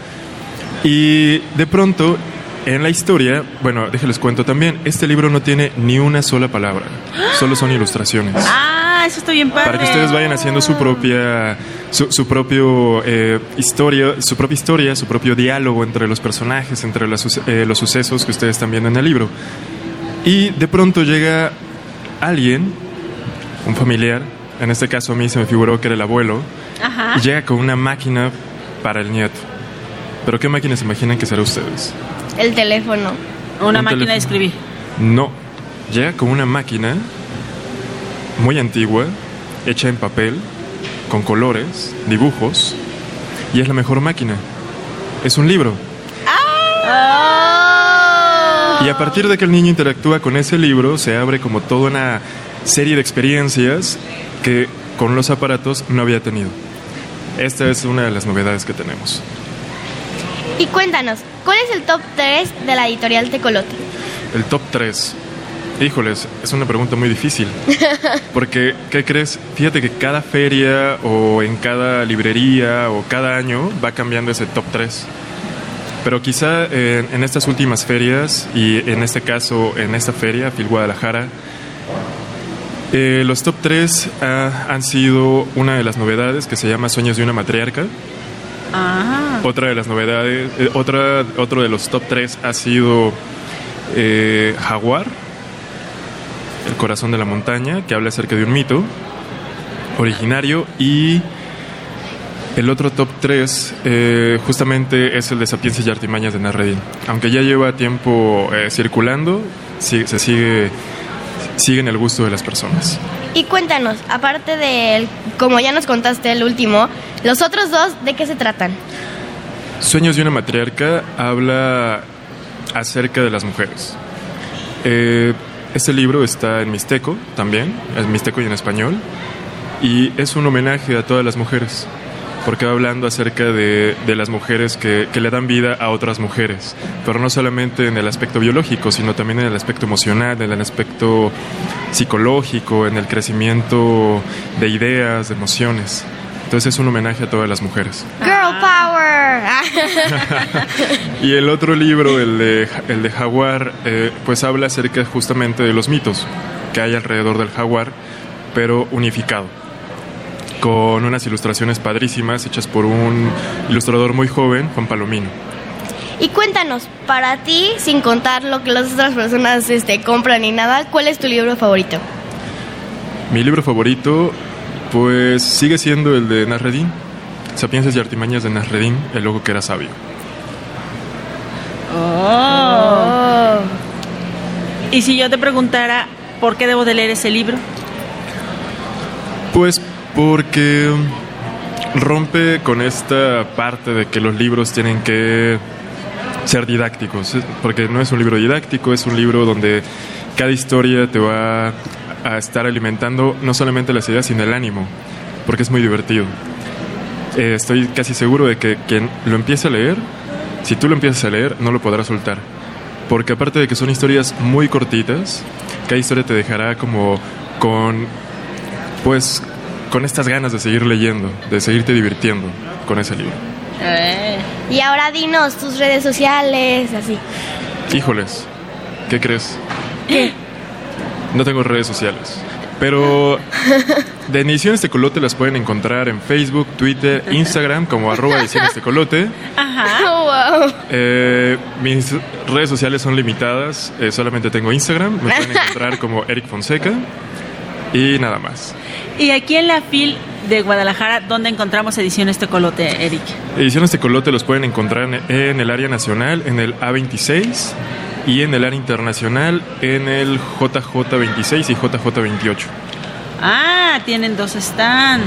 Speaker 11: y de pronto en la historia, bueno, déjenles cuento también, este libro no tiene ni una sola palabra, solo son ilustraciones.
Speaker 1: Ah, eso está bien padre.
Speaker 11: Para que ustedes vayan haciendo su propia, su, su propio eh, historia, su propia historia, su propio diálogo entre los personajes, entre los, eh, los sucesos que ustedes están viendo en el libro. Y de pronto llega alguien, un familiar, en este caso a mí se me figuró que era el abuelo,
Speaker 1: Ajá.
Speaker 11: y llega con una máquina para el nieto. ¿Pero qué máquina se imaginan que será ustedes?
Speaker 2: El teléfono.
Speaker 1: Una
Speaker 11: Un
Speaker 1: máquina de
Speaker 11: teléfono.
Speaker 1: escribir.
Speaker 11: No, llega con una máquina muy antigua, hecha en papel, con colores, dibujos, y es la mejor máquina. Es un libro. Y a partir de que el niño interactúa con ese libro, se abre como toda una serie de experiencias que con los aparatos no había tenido. Esta es una de las novedades que tenemos.
Speaker 2: Y cuéntanos, ¿cuál es el top 3 de la editorial Tecolote?
Speaker 11: El top 3. Híjoles, es una pregunta muy difícil. Porque, ¿qué crees? Fíjate que cada feria o en cada librería o cada año va cambiando ese top 3. Pero quizá en, en estas últimas ferias, y en este caso en esta feria, Fil Guadalajara, eh, los top 3 han sido una de las novedades que se llama Sueños de una matriarca.
Speaker 1: Ah.
Speaker 11: Otra de las novedades, eh, otra, otro de los top 3 ha sido eh, Jaguar, corazón de la montaña, que habla acerca de un mito originario. Y el otro top 3 eh, justamente es el de Sapiencia y Artimañas de Narredin. Aunque ya lleva tiempo eh, circulando, sí- se sigue, sigue en el gusto de las personas.
Speaker 2: Y cuéntanos, aparte del, como ya nos contaste el último, los otros dos, ¿de qué se tratan?
Speaker 11: Sueños de una matriarca habla acerca de las mujeres. Eh, este libro está en mixteco también, en mixteco y en español, y es un homenaje a todas las mujeres, porque va hablando acerca de, de las mujeres que, que le dan vida a otras mujeres, pero no solamente en el aspecto biológico, sino también en el aspecto emocional, en el aspecto psicológico, en el crecimiento de ideas, de emociones. Entonces es un homenaje a todas las mujeres.
Speaker 2: Girl Power.
Speaker 11: Y el otro libro, el de, el de Jaguar, eh, pues habla acerca justamente de los mitos que hay alrededor del jaguar, pero unificado, con unas ilustraciones padrísimas hechas por un ilustrador muy joven, Juan Palomino.
Speaker 2: y cuéntanos, para ti, sin contar lo que las otras personas este, compran ni nada, ¿cuál es tu libro favorito?
Speaker 11: Mi libro favorito, pues sigue siendo el de Nasreddin, Sapiencias y Artimañas de Nasreddin, el loco que era sabio.
Speaker 1: Oh. Y si yo te preguntara por qué debo de leer ese libro,
Speaker 11: Pues porque rompe con esta parte de que los libros tienen que ser didácticos, porque no es un libro didáctico, es un libro donde cada historia te va a estar alimentando no solamente las ideas, sino el ánimo, porque es muy divertido. Eh, estoy casi seguro de que quien lo empiece a leer, si tú lo empiezas a leer, no lo podrás soltar. Porque aparte de que son historias muy cortitas, cada historia te dejará como con pues con estas ganas de seguir leyendo, de seguirte divirtiendo con ese libro.
Speaker 2: Y ahora dinos tus redes sociales, así.
Speaker 11: Híjoles, ¿qué crees?
Speaker 2: ¿Qué?
Speaker 11: No tengo redes sociales. Pero de Ediciones Tecolote las pueden encontrar en Facebook, Twitter, Instagram como arroba Ediciones Tecolote.
Speaker 2: wow.
Speaker 11: Eh, mis redes sociales son limitadas, eh, solamente tengo Instagram, me pueden encontrar como Eric Fonseca y nada más.
Speaker 1: y aquí en la FIL de Guadalajara, ¿dónde encontramos ediciones Tecolote, Eric?
Speaker 11: Ediciones Tecolote los pueden encontrar en, en el área nacional, en el A26 y en el área internacional, en el JJ26 y JJ28.
Speaker 1: Ah, tienen dos están.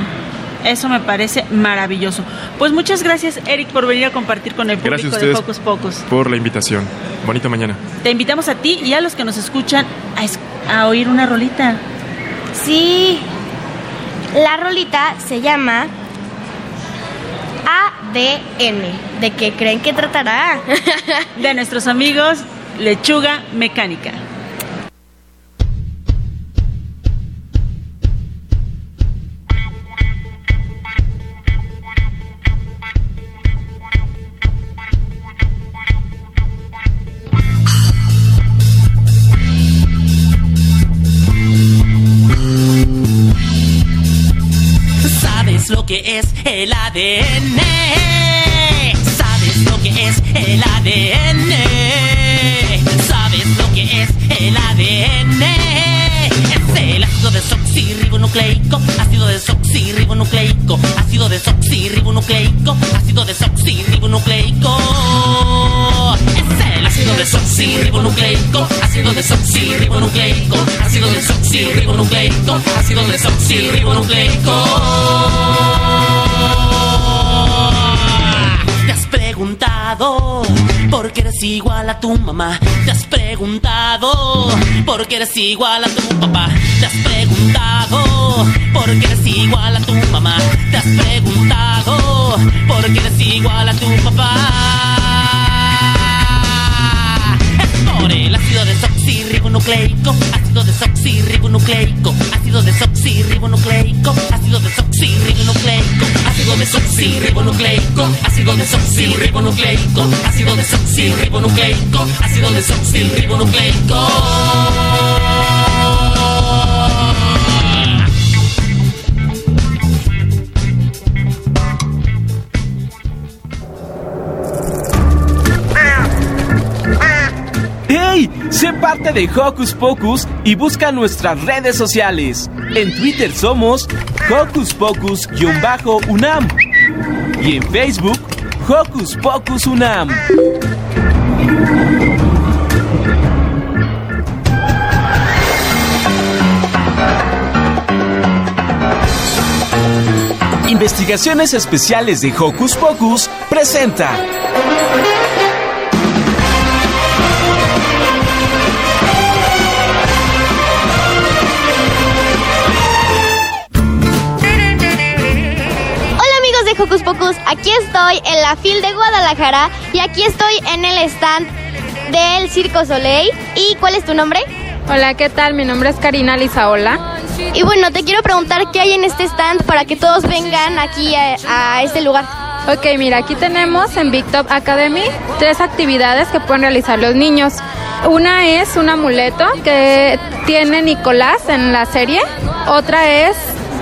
Speaker 1: Eso me parece maravilloso. Pues muchas gracias, Eric, por venir a compartir con el público de Focus Pocus.
Speaker 11: por la invitación. Bonita mañana.
Speaker 1: Te invitamos a ti y a los que nos escuchan a, es- a oír una rolita.
Speaker 2: Sí. La rolita se llama ADN. ¿De qué creen que tratará?
Speaker 1: De nuestros amigos Lechuga Mecánica.
Speaker 4: ¿Sabes lo que es el ADN? ¿Sabes lo que es el ADN? Desoxirribonucleico, ácido desoxirribonucleico, ácido desoxirribonucleico, ácido desoxirribonucleico. Es el ácido desoxirribonucleico, ácido desoxirribonucleico, ácido desoxirribonucleico, ácido desoxirribonucleico. Te has preguntado por qué eres igual a tu mamá. Preguntado por qué eres igual a tu papá. Te has preguntado por qué eres igual a tu mamá. Te has preguntado por qué eres igual a tu papá. Es por el ácido desoxirribonucleico, ácido desoxirribonucleico, ácido desoxirribonucleico, ácido desoxirribonucleico, ácido desoxirribonucleico, ácido desoxirribonucleico, ácido desoxirribonucleico, ácido desoxirribonucleico.
Speaker 5: Parte de Hocus Pocus y busca nuestras redes sociales. En Twitter somos Hocus Pocus-UNAM y en Facebook Hocus Pocus UNAM. Investigaciones Especiales de Hocus Pocus presenta.
Speaker 2: La FIL de Guadalajara y aquí estoy en el stand del Circo Soleil. ¿Y cuál es tu nombre?
Speaker 12: Hola, ¿qué tal? Mi nombre es Karina Lizaola.
Speaker 2: Y bueno, te quiero preguntar qué hay en este stand para que todos vengan aquí a, a este lugar.
Speaker 12: Ok, mira, aquí tenemos en Big Top Academy tres actividades que pueden realizar los niños. Una es un amuleto que tiene Nicolás en la serie. Otra es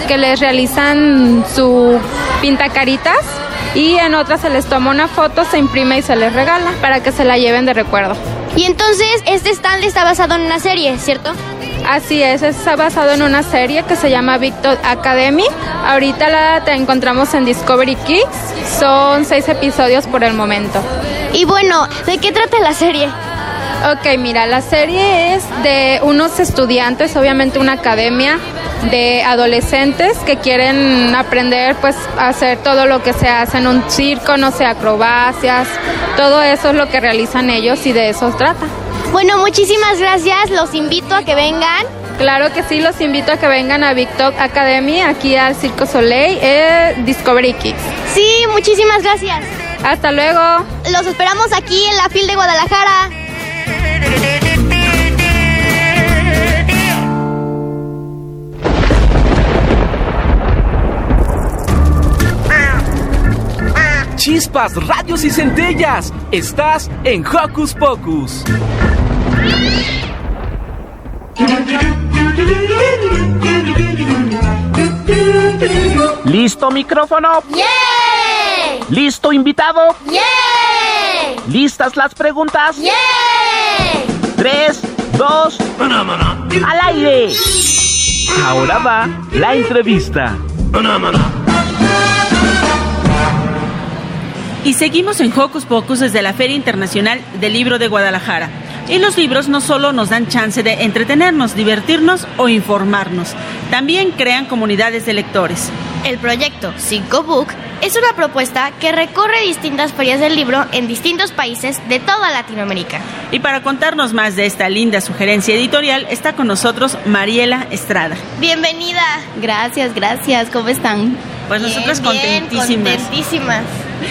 Speaker 12: que les realizan su pintacaritas. Y en otra se les toma una foto, se imprime y se les regala para que se la lleven de recuerdo.
Speaker 2: Y entonces este stand está basado en una serie, ¿cierto?
Speaker 12: Así es, está basado en una serie que se llama Victor Academy. Ahorita la te encontramos en Discovery Kids. Son seis episodios por el momento.
Speaker 2: Y bueno, ¿de qué trata la serie?
Speaker 12: Ok, mira, la serie es de unos estudiantes, obviamente una academia de adolescentes que quieren aprender pues a hacer todo lo que se hace en un circo, no sé, acrobacias, todo eso es lo que realizan ellos y de eso trata.
Speaker 2: Bueno, muchísimas gracias, los invito a que vengan.
Speaker 12: Claro que sí, los invito a que vengan a Big Top Academy, aquí al Circo Soleil, eh, Discovery Kids.
Speaker 2: Sí, muchísimas gracias.
Speaker 12: Hasta luego.
Speaker 2: Los esperamos aquí en la FIL de Guadalajara.
Speaker 5: Chispas, radios y centellas. Estás en Hocus Pocus.
Speaker 8: ¿Listo micrófono?
Speaker 2: ¡Yay!
Speaker 8: ¿Listo invitado?
Speaker 2: ¡Yay!
Speaker 8: ¿Listas las preguntas?
Speaker 2: ¡Yay!
Speaker 8: Tres, dos, al aire. Ahora va la entrevista.
Speaker 1: Y seguimos en Hocus Pocus desde la Feria Internacional del Libro de Guadalajara. Y los libros no solo nos dan chance de entretenernos, divertirnos o informarnos, también crean comunidades de lectores.
Speaker 2: El proyecto 5 Book es una propuesta que recorre distintas ferias del libro en distintos países de toda Latinoamérica.
Speaker 1: Y para contarnos más de esta linda sugerencia editorial está con nosotros Mariela Estrada.
Speaker 2: Bienvenida.
Speaker 13: Gracias, gracias. ¿Cómo están?
Speaker 1: Pues nosotras
Speaker 2: bien,
Speaker 1: contentísimas.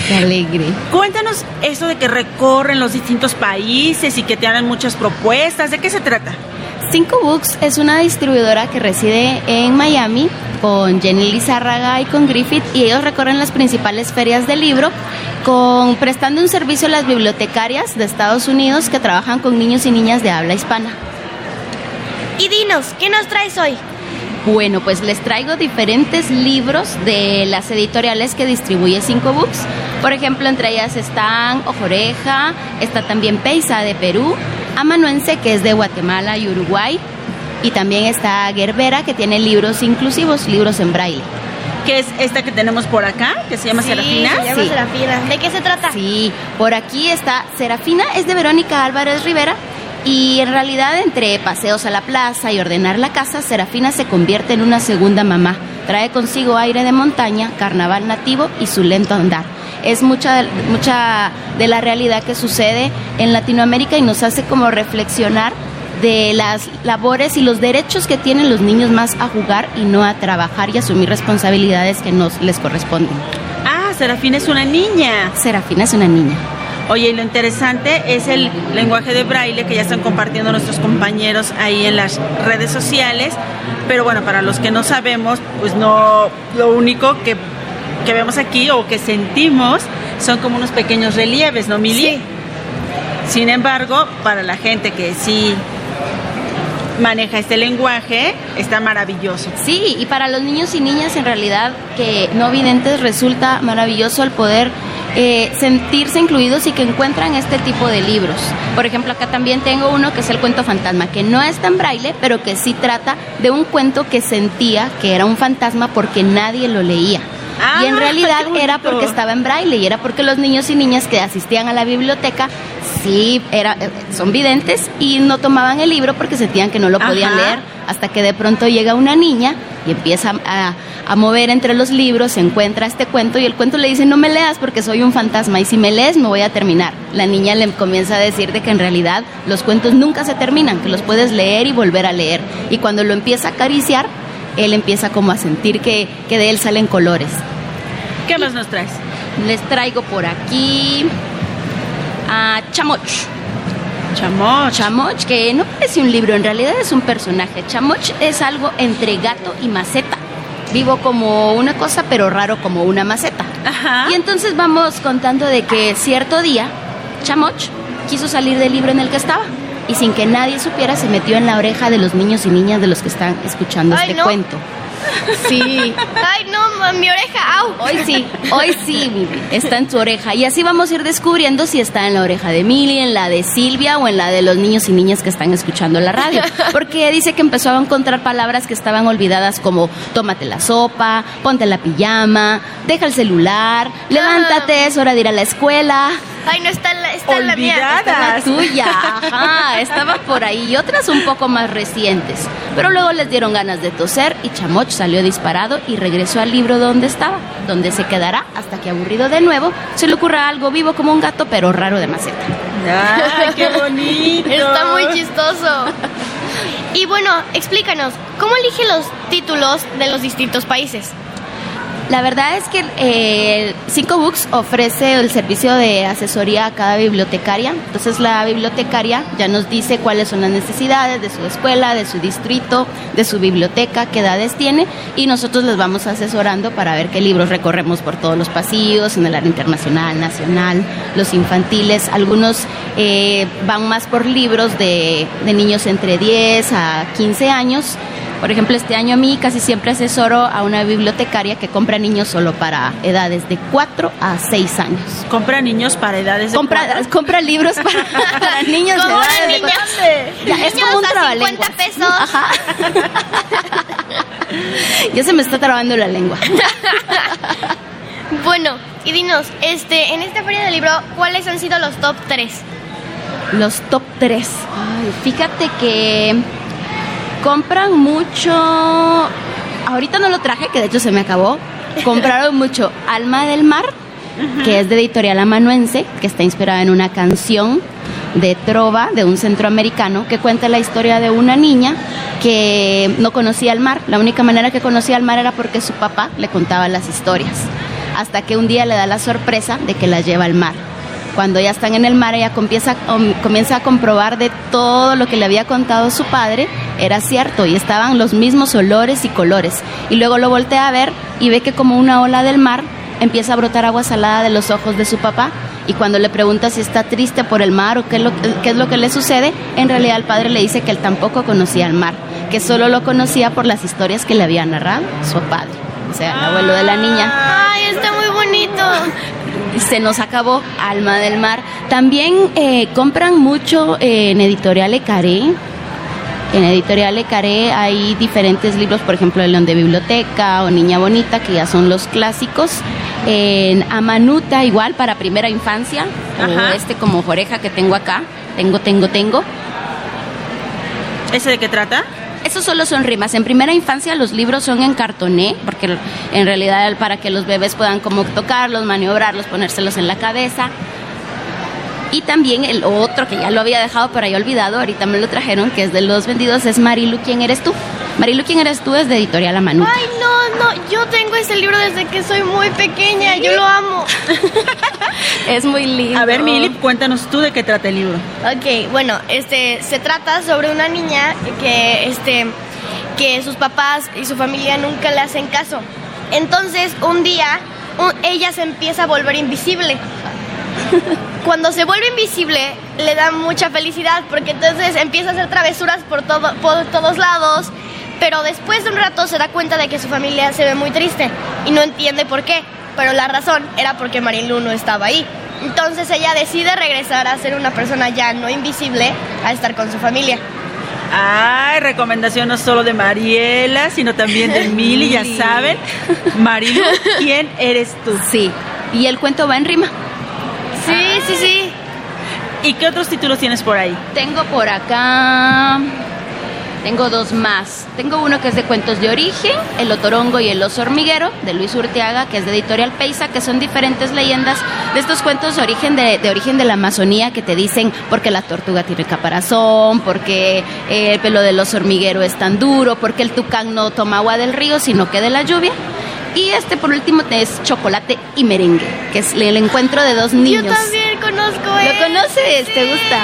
Speaker 13: Qué alegre.
Speaker 1: Cuéntanos eso de que recorren los distintos países y que te hagan muchas propuestas. ¿De qué se trata?
Speaker 13: Cinco Books es una distribuidora que reside en Miami con Jenny Lizárraga y con Griffith y ellos recorren las principales ferias del libro con prestando un servicio a las bibliotecarias de Estados Unidos que trabajan con niños y niñas de habla hispana.
Speaker 2: Y dinos, ¿qué nos traes hoy?
Speaker 13: Bueno, pues les traigo diferentes libros de las editoriales que distribuye Cinco Books. Por ejemplo, entre ellas están Ojoreja, está también Peisa de Perú, Amanuense, que es de Guatemala y Uruguay, y también está Gerbera, que tiene libros inclusivos, libros en braille.
Speaker 1: ¿Qué es esta que tenemos por acá, que se llama
Speaker 2: Sí,
Speaker 1: Serafina?
Speaker 2: se llama
Speaker 13: Sí.
Speaker 2: Serafina. ¿De qué se trata?
Speaker 13: Sí, por aquí está Serafina, es de Verónica Álvarez Rivera. Y en realidad entre paseos a la plaza y ordenar la casa, Serafina se convierte en una segunda mamá. Trae consigo aire de montaña, carnaval nativo y su lento andar. Es mucha, mucha de la realidad que sucede en Latinoamérica y nos hace como reflexionar de las labores y los derechos que tienen los niños más a jugar y no a trabajar y asumir responsabilidades que nos les corresponden.
Speaker 1: Ah, Serafina es una niña.
Speaker 13: Serafina es una niña.
Speaker 1: Oye, y lo interesante es el lenguaje de braille que ya están compartiendo nuestros compañeros ahí en las redes sociales. Pero bueno, para los que no sabemos, pues no, lo único que, que vemos aquí o que sentimos son como unos pequeños relieves, ¿no, Mili?
Speaker 2: Sí.
Speaker 1: Sin embargo, para la gente que sí maneja este lenguaje, está maravilloso.
Speaker 13: Sí, y para los niños y niñas en realidad que no videntes resulta maravilloso el poder eh, sentirse incluidos y que encuentran este tipo de libros. Por ejemplo, acá también tengo uno que es el cuento fantasma, que no es tan braille, pero que sí trata de un cuento que sentía que era un fantasma porque nadie lo leía. y en
Speaker 1: Ah,
Speaker 13: realidad era porque estaba en braille y era porque los niños y niñas que asistían a la biblioteca sí era, eh, son videntes y no tomaban el libro porque sentían que no lo podían
Speaker 1: Ajá.
Speaker 13: leer hasta que de pronto llega una niña y empieza a, a mover entre los libros, se encuentra este cuento y el cuento le dice no me leas porque soy un fantasma y si me lees me voy a terminar. La niña le comienza a decir de que en realidad los cuentos nunca se terminan, que los puedes leer y volver a leer y cuando lo empieza a acariciar él empieza como a sentir que, que de él salen colores.
Speaker 1: ¿Qué más nos traes?
Speaker 13: Les traigo por aquí a Chamoch.
Speaker 1: Chamoch.
Speaker 13: Chamoch, que no parece un libro, en realidad es un personaje. Chamoch es algo entre gato y maceta. Vivo como una cosa, pero raro como una maceta.
Speaker 1: Ajá.
Speaker 13: Y entonces vamos contando de que cierto día, Chamoch quiso salir del libro en el que estaba. Y sin que nadie supiera, se metió en la oreja de los niños y niñas de los que están escuchando
Speaker 2: Ay,
Speaker 13: este
Speaker 2: no.
Speaker 13: cuento. Sí.
Speaker 2: Ay, no, mi oreja, au.
Speaker 13: Hoy sí, hoy sí, está en tu oreja. Y así vamos a ir descubriendo si está en la oreja de Mili, en la de Silvia o en la de los niños y niñas que están escuchando la radio. Porque dice que empezó a encontrar palabras que estaban olvidadas como tómate la sopa, ponte la pijama, deja el celular, levántate, es hora de ir a la escuela.
Speaker 2: Ay, no está en la, está la mía.
Speaker 13: Está la tuya, ajá, estaba por ahí y otras un poco más recientes. Pero luego les dieron ganas de toser y Chamoch salió disparado y regresó al libro donde estaba, donde se quedará hasta que aburrido de nuevo se le ocurra algo vivo como un gato pero raro de maceta.
Speaker 1: ¡Ay, qué bonito!
Speaker 2: Está muy chistoso. Y bueno, explícanos, ¿cómo elige los títulos de los distintos países?
Speaker 13: La verdad es que eh, Cinco Books ofrece el servicio de asesoría a cada bibliotecaria. Entonces la bibliotecaria ya nos dice cuáles son las necesidades de su escuela, de su distrito, de su biblioteca, qué edades tiene y nosotros les vamos asesorando para ver qué libros recorremos por todos los pasillos, en el área internacional, nacional, los infantiles. Algunos eh, van más por libros de, de niños entre 10 a 15 años. Por ejemplo, este año a mí casi siempre asesoro a una bibliotecaria que compra niños solo para edades de 4 a 6 años.
Speaker 1: ¿Compra niños para edades de
Speaker 13: Compra,
Speaker 1: cuatro?
Speaker 13: compra libros para, para niños de edades
Speaker 2: una
Speaker 13: de
Speaker 2: niña.
Speaker 13: cuatro- Ya, es
Speaker 2: Niños
Speaker 13: como un
Speaker 2: a
Speaker 13: trabalenguas.
Speaker 2: 50 pesos.
Speaker 13: Ajá. ya se me está trabando la lengua.
Speaker 2: Bueno, y dinos, este, en esta feria del libro, ¿cuáles han sido los top 3?
Speaker 13: Los top 3. fíjate que compran mucho. Ahorita no lo traje, que de hecho se me acabó. Compraron mucho Alma del Mar, que es de editorial amanuense, que está inspirada en una canción de trova de un centroamericano que cuenta la historia de una niña que no conocía el mar. La única manera que conocía el mar era porque su papá le contaba las historias. Hasta que un día le da la sorpresa de que la lleva al mar. Cuando ya están en el mar, ella comienza, com- comienza a comprobar de todo lo que le había contado su padre, era cierto, y estaban los mismos olores y colores. Y luego lo voltea a ver y ve que como una ola del mar empieza a brotar agua salada de los ojos de su papá. Y cuando le pregunta si está triste por el mar o qué es lo, qué es lo que le sucede, en realidad el padre le dice que él tampoco conocía el mar, que solo lo conocía por las historias que le había narrado su padre, o sea, el abuelo de la niña.
Speaker 2: Ay, está muy bonito.
Speaker 13: Se nos acabó Alma del Mar. También eh, compran mucho eh, en Editorial Ecaré. En Editorial Ecaré hay diferentes libros, por ejemplo, El León de Biblioteca o Niña Bonita, que ya son los clásicos. En Amanuta, igual para primera infancia,
Speaker 1: Ajá.
Speaker 13: o este como Joreja que tengo acá. Tengo, tengo, tengo.
Speaker 1: ¿Ese de qué trata?
Speaker 13: Esos solo son rimas. En primera infancia los libros son en cartoné, porque en realidad para que los bebés puedan como tocarlos, maniobrarlos, ponérselos en la cabeza. Y también el otro que ya lo había dejado por ahí olvidado, ahorita me lo trajeron, que es de los vendidos, es Marilu, ¿quién eres tú? Marilu, ¿quién eres tú? Es de Editorial La Manuta.
Speaker 2: Ay, no, no, yo tengo ese libro desde que soy muy pequeña, yo lo amo. es muy lindo.
Speaker 1: A ver, Mili, cuéntanos tú de qué trata el libro.
Speaker 2: Ok, bueno, este se trata sobre una niña que este que sus papás y su familia nunca le hacen caso. Entonces, un día un- ella se empieza a volver invisible. Cuando se vuelve invisible, le da mucha felicidad porque entonces empieza a hacer travesuras por, todo, por todos lados. Pero después de un rato se da cuenta de que su familia se ve muy triste y no entiende por qué. Pero la razón era porque Marilu no estaba ahí. Entonces ella decide regresar a ser una persona ya no invisible a estar con su familia.
Speaker 1: Ay, recomendación no solo de Mariela, sino también de Mili, ya saben. Marilu, ¿quién eres tú?
Speaker 13: Sí, y el cuento va en rima.
Speaker 2: Sí, sí, sí.
Speaker 1: ¿Y qué otros títulos tienes por ahí?
Speaker 13: Tengo por acá. Tengo dos más. Tengo uno que es de cuentos de origen, El Otorongo y el Oso Hormiguero, de Luis Urteaga, que es de Editorial Peisa, que son diferentes leyendas de estos cuentos de origen de, de origen de la Amazonía que te dicen por qué la tortuga tiene caparazón, por qué eh, el pelo del oso hormiguero es tan duro, por qué el tucán no toma agua del río, sino que de la lluvia. Y este por último es chocolate y merengue, que es el encuentro de dos niños.
Speaker 2: Yo también conozco
Speaker 13: ¿Lo
Speaker 2: ese,
Speaker 13: conoces? ¿Te gusta?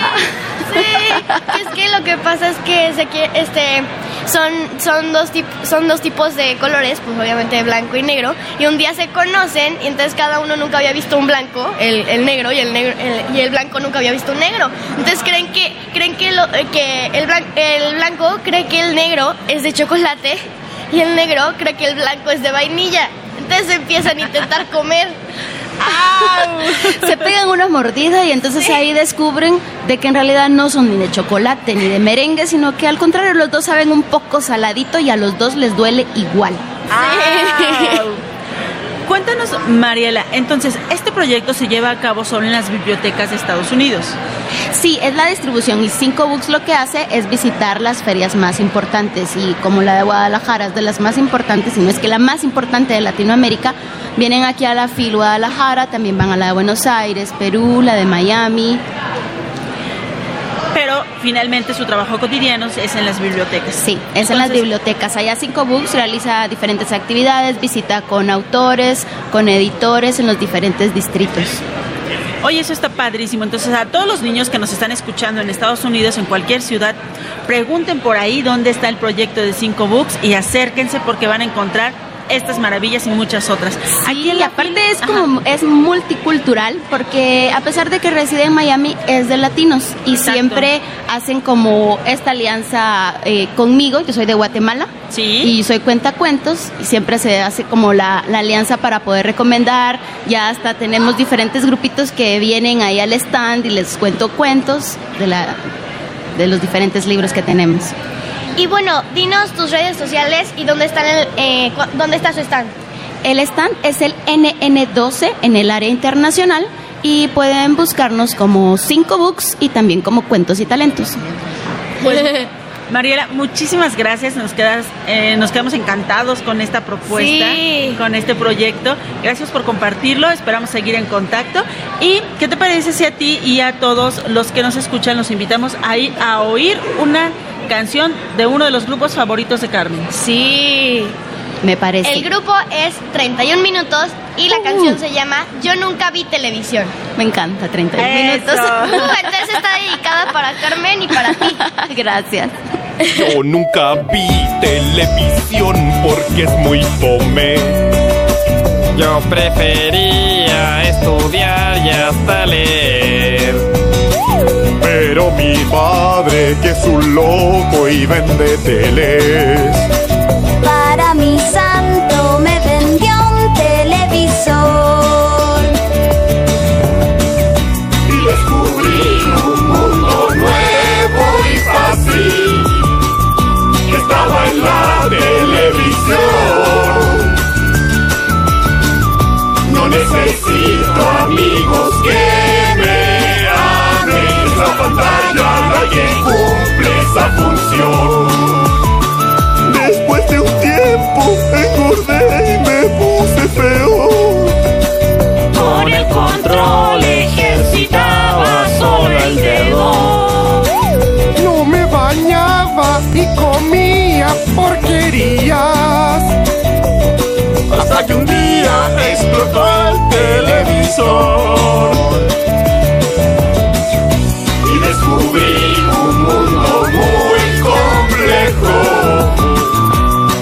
Speaker 2: Sí, es que lo que pasa es que se que- este son son dos tip- son dos tipos de colores, pues obviamente blanco y negro, y un día se conocen y entonces cada uno nunca había visto un blanco, el, el negro y el negro el- y el blanco nunca había visto un negro. Entonces creen que creen que lo- eh, que el blanco, el blanco cree que el negro es de chocolate y el negro cree que el blanco es de vainilla. Entonces empiezan a intentar comer.
Speaker 13: se pegan una mordida y entonces ahí descubren de que en realidad no son ni de chocolate ni de merengue, sino que al contrario los dos saben un poco saladito y a los dos les duele igual.
Speaker 1: Cuéntanos, Mariela, entonces, ¿este proyecto se lleva a cabo solo en las bibliotecas de Estados Unidos?
Speaker 13: Sí, es la distribución y Cinco Books lo que hace es visitar las ferias más importantes y como la de Guadalajara es de las más importantes, si no es que la más importante de Latinoamérica, vienen aquí a la FIL Guadalajara, también van a la de Buenos Aires, Perú, la de Miami.
Speaker 1: Pero finalmente su trabajo cotidiano es en las bibliotecas.
Speaker 13: Sí, es en las bibliotecas. Allá Cinco Books realiza diferentes actividades, visita con autores, con editores en los diferentes distritos.
Speaker 1: Oye, eso está padrísimo. Entonces, a todos los niños que nos están escuchando en Estados Unidos, en cualquier ciudad, pregunten por ahí dónde está el proyecto de Cinco Books y acérquense porque van a encontrar estas maravillas y muchas otras.
Speaker 13: Aquí y aparte es como es multicultural porque a pesar de que reside en Miami es de latinos y siempre hacen como esta alianza eh, conmigo. Yo soy de Guatemala y soy cuentacuentos y siempre se hace como la, la alianza para poder recomendar. Ya hasta tenemos diferentes grupitos que vienen ahí al stand y les cuento cuentos de la de los diferentes libros que tenemos.
Speaker 2: Y bueno, dinos tus redes sociales y dónde están el, eh, dónde está su stand.
Speaker 13: El stand es el NN12 en el área internacional y pueden buscarnos como Cinco Books y también como Cuentos y Talentos.
Speaker 1: Pues, Mariela, muchísimas gracias. Nos, quedas, eh, nos quedamos encantados con esta propuesta,
Speaker 2: Sí.
Speaker 1: con este proyecto. Gracias por compartirlo. Esperamos seguir en contacto. ¿Y qué te parece si a ti y a todos los que nos escuchan los invitamos a ir a oír una canción de uno de los grupos favoritos de Carmen?
Speaker 2: Sí.
Speaker 13: Me parece.
Speaker 2: El grupo es 31 minutos y la canción se llama Yo nunca vi televisión.
Speaker 13: Me encanta, 31
Speaker 2: Eso.
Speaker 13: minutos.
Speaker 2: Uh, entonces está dedicada para Carmen y para ti.
Speaker 13: Gracias.
Speaker 14: Yo nunca vi televisión porque es muy fome.
Speaker 15: Yo prefería estudiar y hasta leer.
Speaker 14: Pero mi padre, que es un loco y vende teles.
Speaker 16: Para mi santo me vendió un televisor.
Speaker 14: Y descubrí un mundo nuevo y fácil que estaba en la televisión. No necesito amigos que Esa pantalla la que cumple esa función. Después de un tiempo engordé y me puse feo.
Speaker 15: Con el control ejercitaba solo el dedo.
Speaker 9: No me bañaba y comía
Speaker 14: porquerías. Hasta que un día explotó el televisor. Un mundo muy complejo.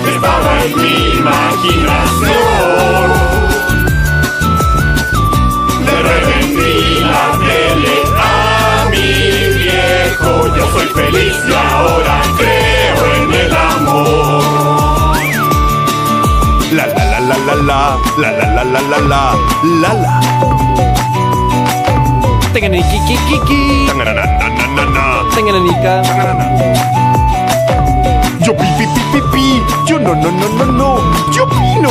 Speaker 14: Estaba en mi imaginación. Le revendí la tele a mi viejo. Yo soy feliz y ahora creo en el amor.
Speaker 17: La la la la la la la la la la la la la Yo pi pi pi pi pi. Yo no no no no no. Yo opino.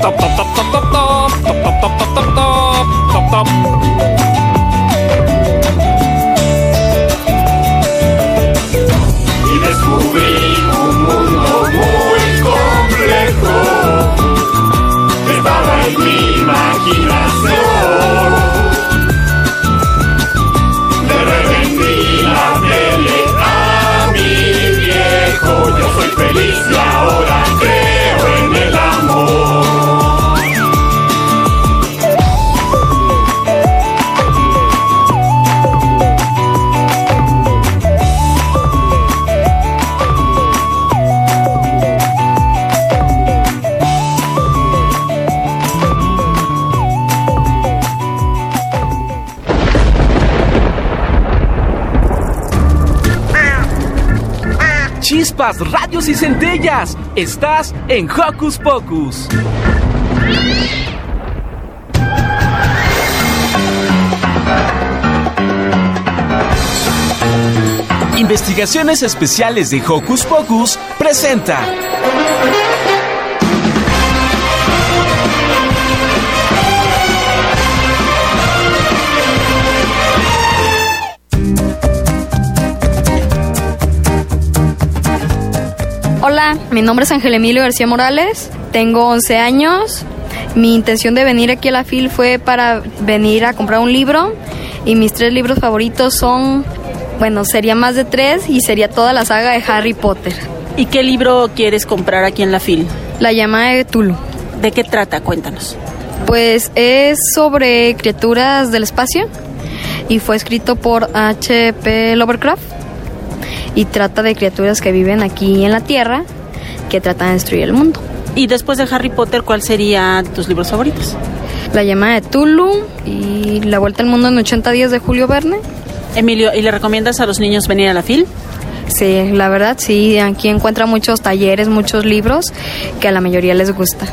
Speaker 10: Top, top, top, top, top, top, top, top, top, top, top, top, top, top.
Speaker 14: y descubrí un mundo muy complejo. Mi imaginación. Le revendí la tele a mi viejo. Yo soy feliz y ahora creo
Speaker 5: Rayos y centellas. Estás en Hocus Pocus. Investigaciones Especiales de Hocus Pocus presenta.
Speaker 18: Hola, mi nombre es Ángel Emilio García Morales, tengo 11 años. Mi intención de venir aquí a la FIL fue para venir a comprar un libro y mis tres libros favoritos son, bueno, sería más de tres y sería toda la saga de Harry Potter.
Speaker 1: ¿Y qué libro quieres comprar aquí en la FIL?
Speaker 18: La llamada de Tulu.
Speaker 1: ¿De qué trata? Cuéntanos.
Speaker 18: Pues es sobre criaturas del espacio y fue escrito por H.P. Lovecraft y trata de criaturas que viven aquí en la Tierra que tratan de destruir el mundo.
Speaker 1: Y después de Harry Potter, ¿cuál serían tus libros favoritos?
Speaker 18: La llamada de Tulu y La vuelta al mundo en 80 días de Julio Verne.
Speaker 1: Emilio, ¿y le recomiendas a los niños venir a la FIL?
Speaker 18: Sí, la verdad sí, aquí encuentra muchos talleres, muchos libros que a la mayoría les gusta.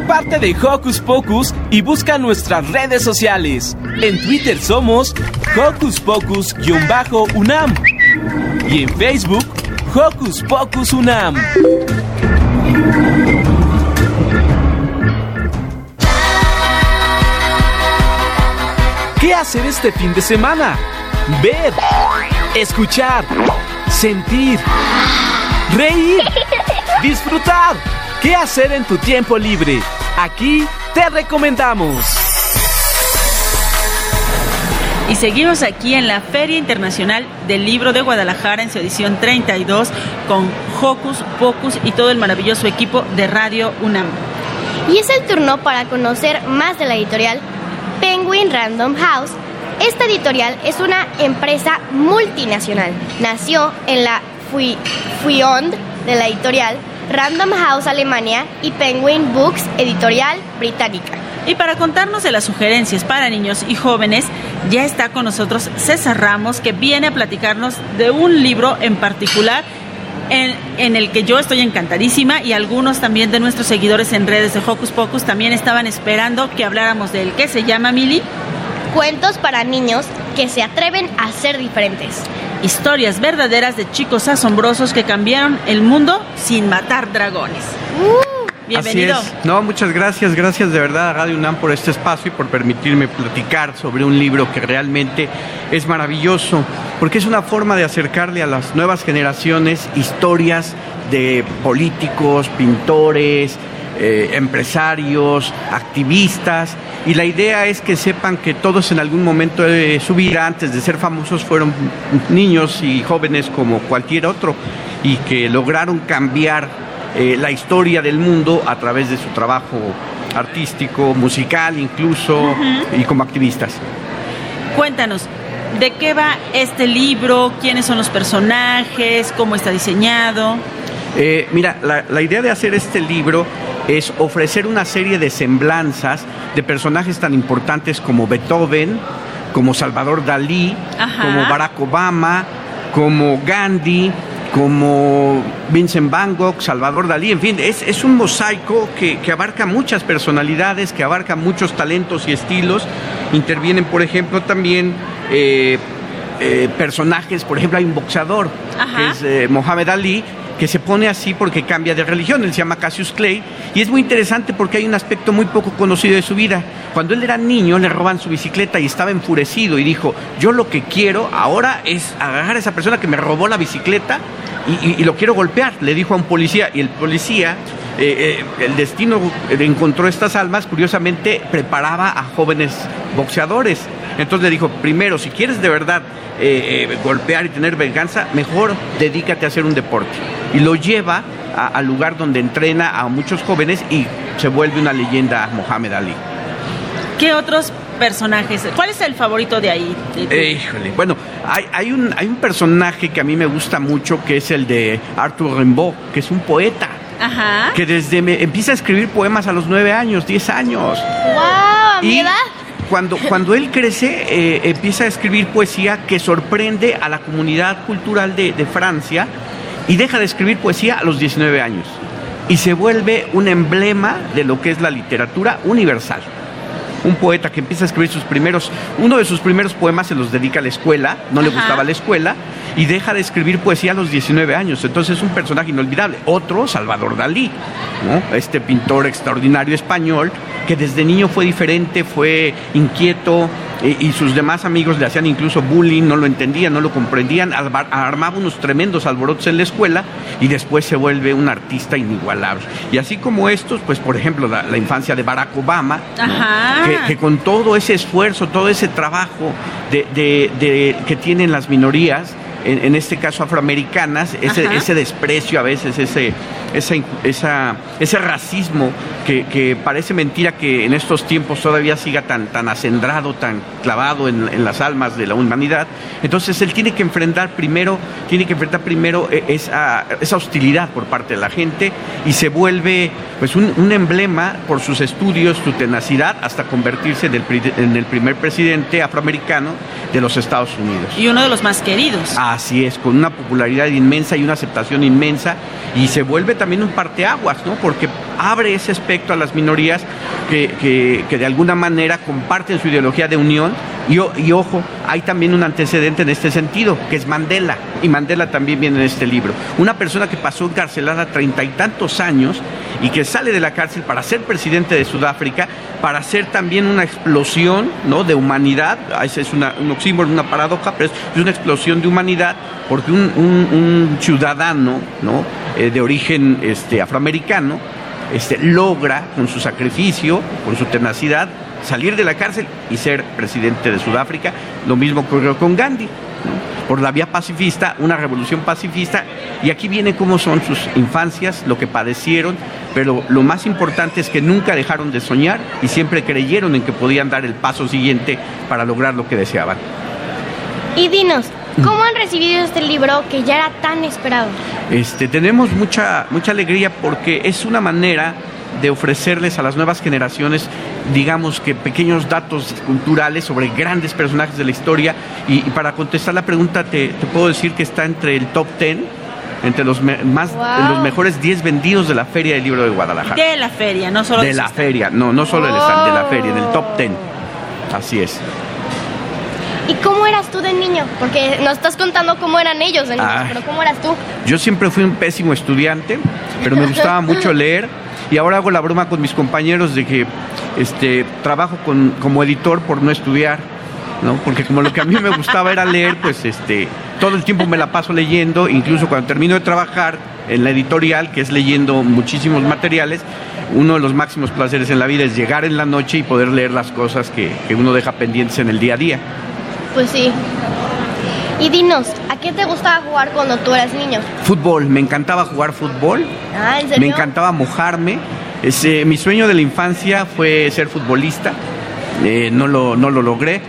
Speaker 5: Parte de Hocus Pocus y busca nuestras redes sociales. En Twitter somos Hocus Pocus-UNAM y en Facebook Hocus Pocus UNAM. ¿Qué hacer este fin de semana? Ver, escuchar, sentir, reír, disfrutar. ¿Qué hacer en tu tiempo libre? Aquí te recomendamos.
Speaker 1: Y seguimos aquí en la Feria Internacional del Libro de Guadalajara en su edición 32 con Hocus Pocus y todo el maravilloso equipo de Radio UNAM.
Speaker 2: Y es el turno para conocer más de la editorial Penguin Random House. Esta editorial es una empresa multinacional. Nació en la Fui- Fuyond de la editorial Random House Alemania y Penguin Books Editorial Británica.
Speaker 1: Y para contarnos de las sugerencias para niños y jóvenes, ya está con nosotros César Ramos, que viene a platicarnos de un libro en particular en, en el que yo estoy encantadísima y algunos también de nuestros seguidores en redes de Hocus Pocus también estaban esperando que habláramos de él. ¿Qué se llama, Mili?
Speaker 2: Cuentos para niños que se atreven a ser diferentes.
Speaker 1: Historias verdaderas de chicos asombrosos que cambiaron el mundo sin matar dragones. Bienvenido.
Speaker 19: Así es. No, muchas gracias, gracias de verdad a Radio UNAM por este espacio y por permitirme platicar sobre un libro que realmente es maravilloso, porque es una forma de acercarle a las nuevas generaciones historias de políticos, pintores, eh, empresarios, activistas, y la idea es que sepan que todos en algún momento de su vida, antes de ser famosos, fueron niños y jóvenes como cualquier otro, y que lograron cambiar eh, la historia del mundo a través de su trabajo artístico, musical incluso, y como activistas.
Speaker 1: Cuéntanos, ¿de qué va este libro? ¿Quiénes son los personajes? ¿Cómo está diseñado?
Speaker 19: Eh, mira, la, la idea de hacer este libro es ofrecer una serie de semblanzas de personajes tan importantes como Beethoven, como Salvador Dalí,
Speaker 1: Ajá.
Speaker 19: como Barack Obama, como Gandhi, como Vincent Van Gogh, Salvador Dalí, en fin, es, es un mosaico que, que abarca muchas personalidades, que abarca muchos talentos y estilos. Intervienen, por ejemplo, también eh, eh, personajes, por ejemplo, hay un boxeador,
Speaker 1: Ajá.
Speaker 19: que es eh, Mohamed Ali, que se pone así porque cambia de religión. Él se llama Cassius Clay y es muy interesante porque hay un aspecto muy poco conocido de su vida. Cuando él era niño le roban su bicicleta y estaba enfurecido y dijo, yo lo que quiero ahora es agarrar a esa persona que me robó la bicicleta y, y- y lo quiero golpear, le dijo a un policía y el policía, eh, eh, el destino encontró estas almas, curiosamente preparaba a jóvenes boxeadores. Entonces le dijo, primero, si quieres de verdad eh, golpear y tener venganza, mejor dedícate a hacer un deporte. Y lo lleva al lugar donde entrena a muchos jóvenes y se vuelve una leyenda Mohamed Ali.
Speaker 1: ¿Qué otros personajes? ¿Cuál es el favorito de ahí?
Speaker 19: Eh, híjole. Bueno, hay, hay, un, hay un personaje que a mí me gusta mucho, que es el de Arthur Rimbaud, que es un poeta,
Speaker 1: Ajá.
Speaker 19: que desde me, empieza a escribir poemas a los nueve años, diez años.
Speaker 2: ¡Wow! ¿A mi
Speaker 19: Y
Speaker 2: edad?
Speaker 19: Cuando, cuando él crece, eh, empieza a escribir poesía que sorprende a la comunidad cultural de, de Francia y deja de escribir poesía a los 19 años. Y se vuelve un emblema de lo que es la literatura universal. Un poeta que empieza a escribir sus primeros, uno de sus primeros poemas se los dedica a la escuela, no le gustaba la escuela, y deja de escribir poesía a los 19 años. Entonces es un personaje inolvidable. Otro, Salvador Dalí, ¿no? este pintor extraordinario español, que desde niño fue diferente, fue inquieto, y sus demás amigos le hacían incluso bullying, no lo entendían, no lo comprendían, armaba unos tremendos alborotos en la escuela y después se vuelve un artista inigualable. Y así como estos, pues por ejemplo la, la infancia de Barack Obama, que, que con todo ese esfuerzo, todo ese trabajo de, de- de- que tienen las minorías, en, en este caso afroamericanas, ese desprecio a veces, ese, esa, esa- ese racismo que, que parece mentira que en estos tiempos todavía siga tan, tan acendrado, tan clavado en, en las almas de la humanidad. Entonces él tiene que enfrentar primero, tiene que enfrentar primero eh, esa, esa hostilidad por parte de la gente y se vuelve pues un, un emblema por sus estudios, su tenacidad, hasta convertirse en el, en el primer presidente afroamericano de los Estados Unidos.
Speaker 1: Y uno de los más queridos.
Speaker 19: Así es, con una popularidad inmensa y una aceptación inmensa y se vuelve también un parteaguas, ¿no? Porque abre ese aspecto a las minorías que, que- que de alguna manera comparten su ideología de unión y, y ojo, hay también un antecedente en este sentido, que es Mandela, y Mandela también viene en este libro. Una persona que pasó encarcelada treinta y tantos años y que sale de la cárcel para ser presidente de Sudáfrica, para hacer también una explosión ¿no? de humanidad, ese es una, un oxímoron, una paradoja, pero es, es una explosión de humanidad, porque un, ciudadano ¿no? Eh, de origen este, afroamericano este, logra con su sacrificio, con su tenacidad, salir de la cárcel y ser presidente de Sudáfrica. Lo mismo ocurrió con Gandhi, por la vía pacifista, una revolución pacifista, y aquí viene cómo son sus infancias, lo que padecieron, pero lo más importante es que nunca dejaron de soñar y siempre creyeron en que podían dar el paso siguiente para lograr lo que deseaban.
Speaker 2: Y dinos, ¿cómo han recibido este libro que ya era tan esperado?
Speaker 19: Este, tenemos mucha, mucha alegría porque es una manera de ofrecerles a las nuevas generaciones, digamos que pequeños datos culturales sobre grandes personajes de la historia. Y, y para contestar la pregunta, te, te puedo decir que está entre el top 10, entre los, me- más,
Speaker 1: Wow.
Speaker 19: los mejores 10 vendidos de la Feria del Libro de Guadalajara.
Speaker 1: De la feria, no solo
Speaker 19: de la
Speaker 1: stand.
Speaker 19: feria, no, no solo del stand, de la
Speaker 2: Oh.
Speaker 19: feria, en el top 10. Así es.
Speaker 2: ¿Y cómo eras tú de niño? Porque nos estás contando cómo eran ellos de niños,
Speaker 19: Ah.
Speaker 2: pero ¿cómo eras tú?
Speaker 19: Yo siempre fui un pésimo estudiante, pero me gustaba mucho leer y ahora hago la broma con mis compañeros de que este, trabajo con, como editor por no estudiar, ¿no? Porque como lo que a mí me gustaba era leer, pues este, todo el tiempo me la paso leyendo, incluso cuando termino de trabajar en la editorial, que es leyendo muchísimos materiales, uno de los máximos placeres en la vida es llegar en la noche y poder leer las cosas que, que uno deja pendientes en el día a día.
Speaker 2: Pues sí. Y dinos, ¿a qué te gustaba jugar cuando tú eras niño?
Speaker 19: Fútbol, me encantaba jugar fútbol,
Speaker 2: Ah, ¿en serio?
Speaker 19: me encantaba mojarme. Ese, mi sueño de la infancia fue ser futbolista, Eh, no, lo, no lo logré.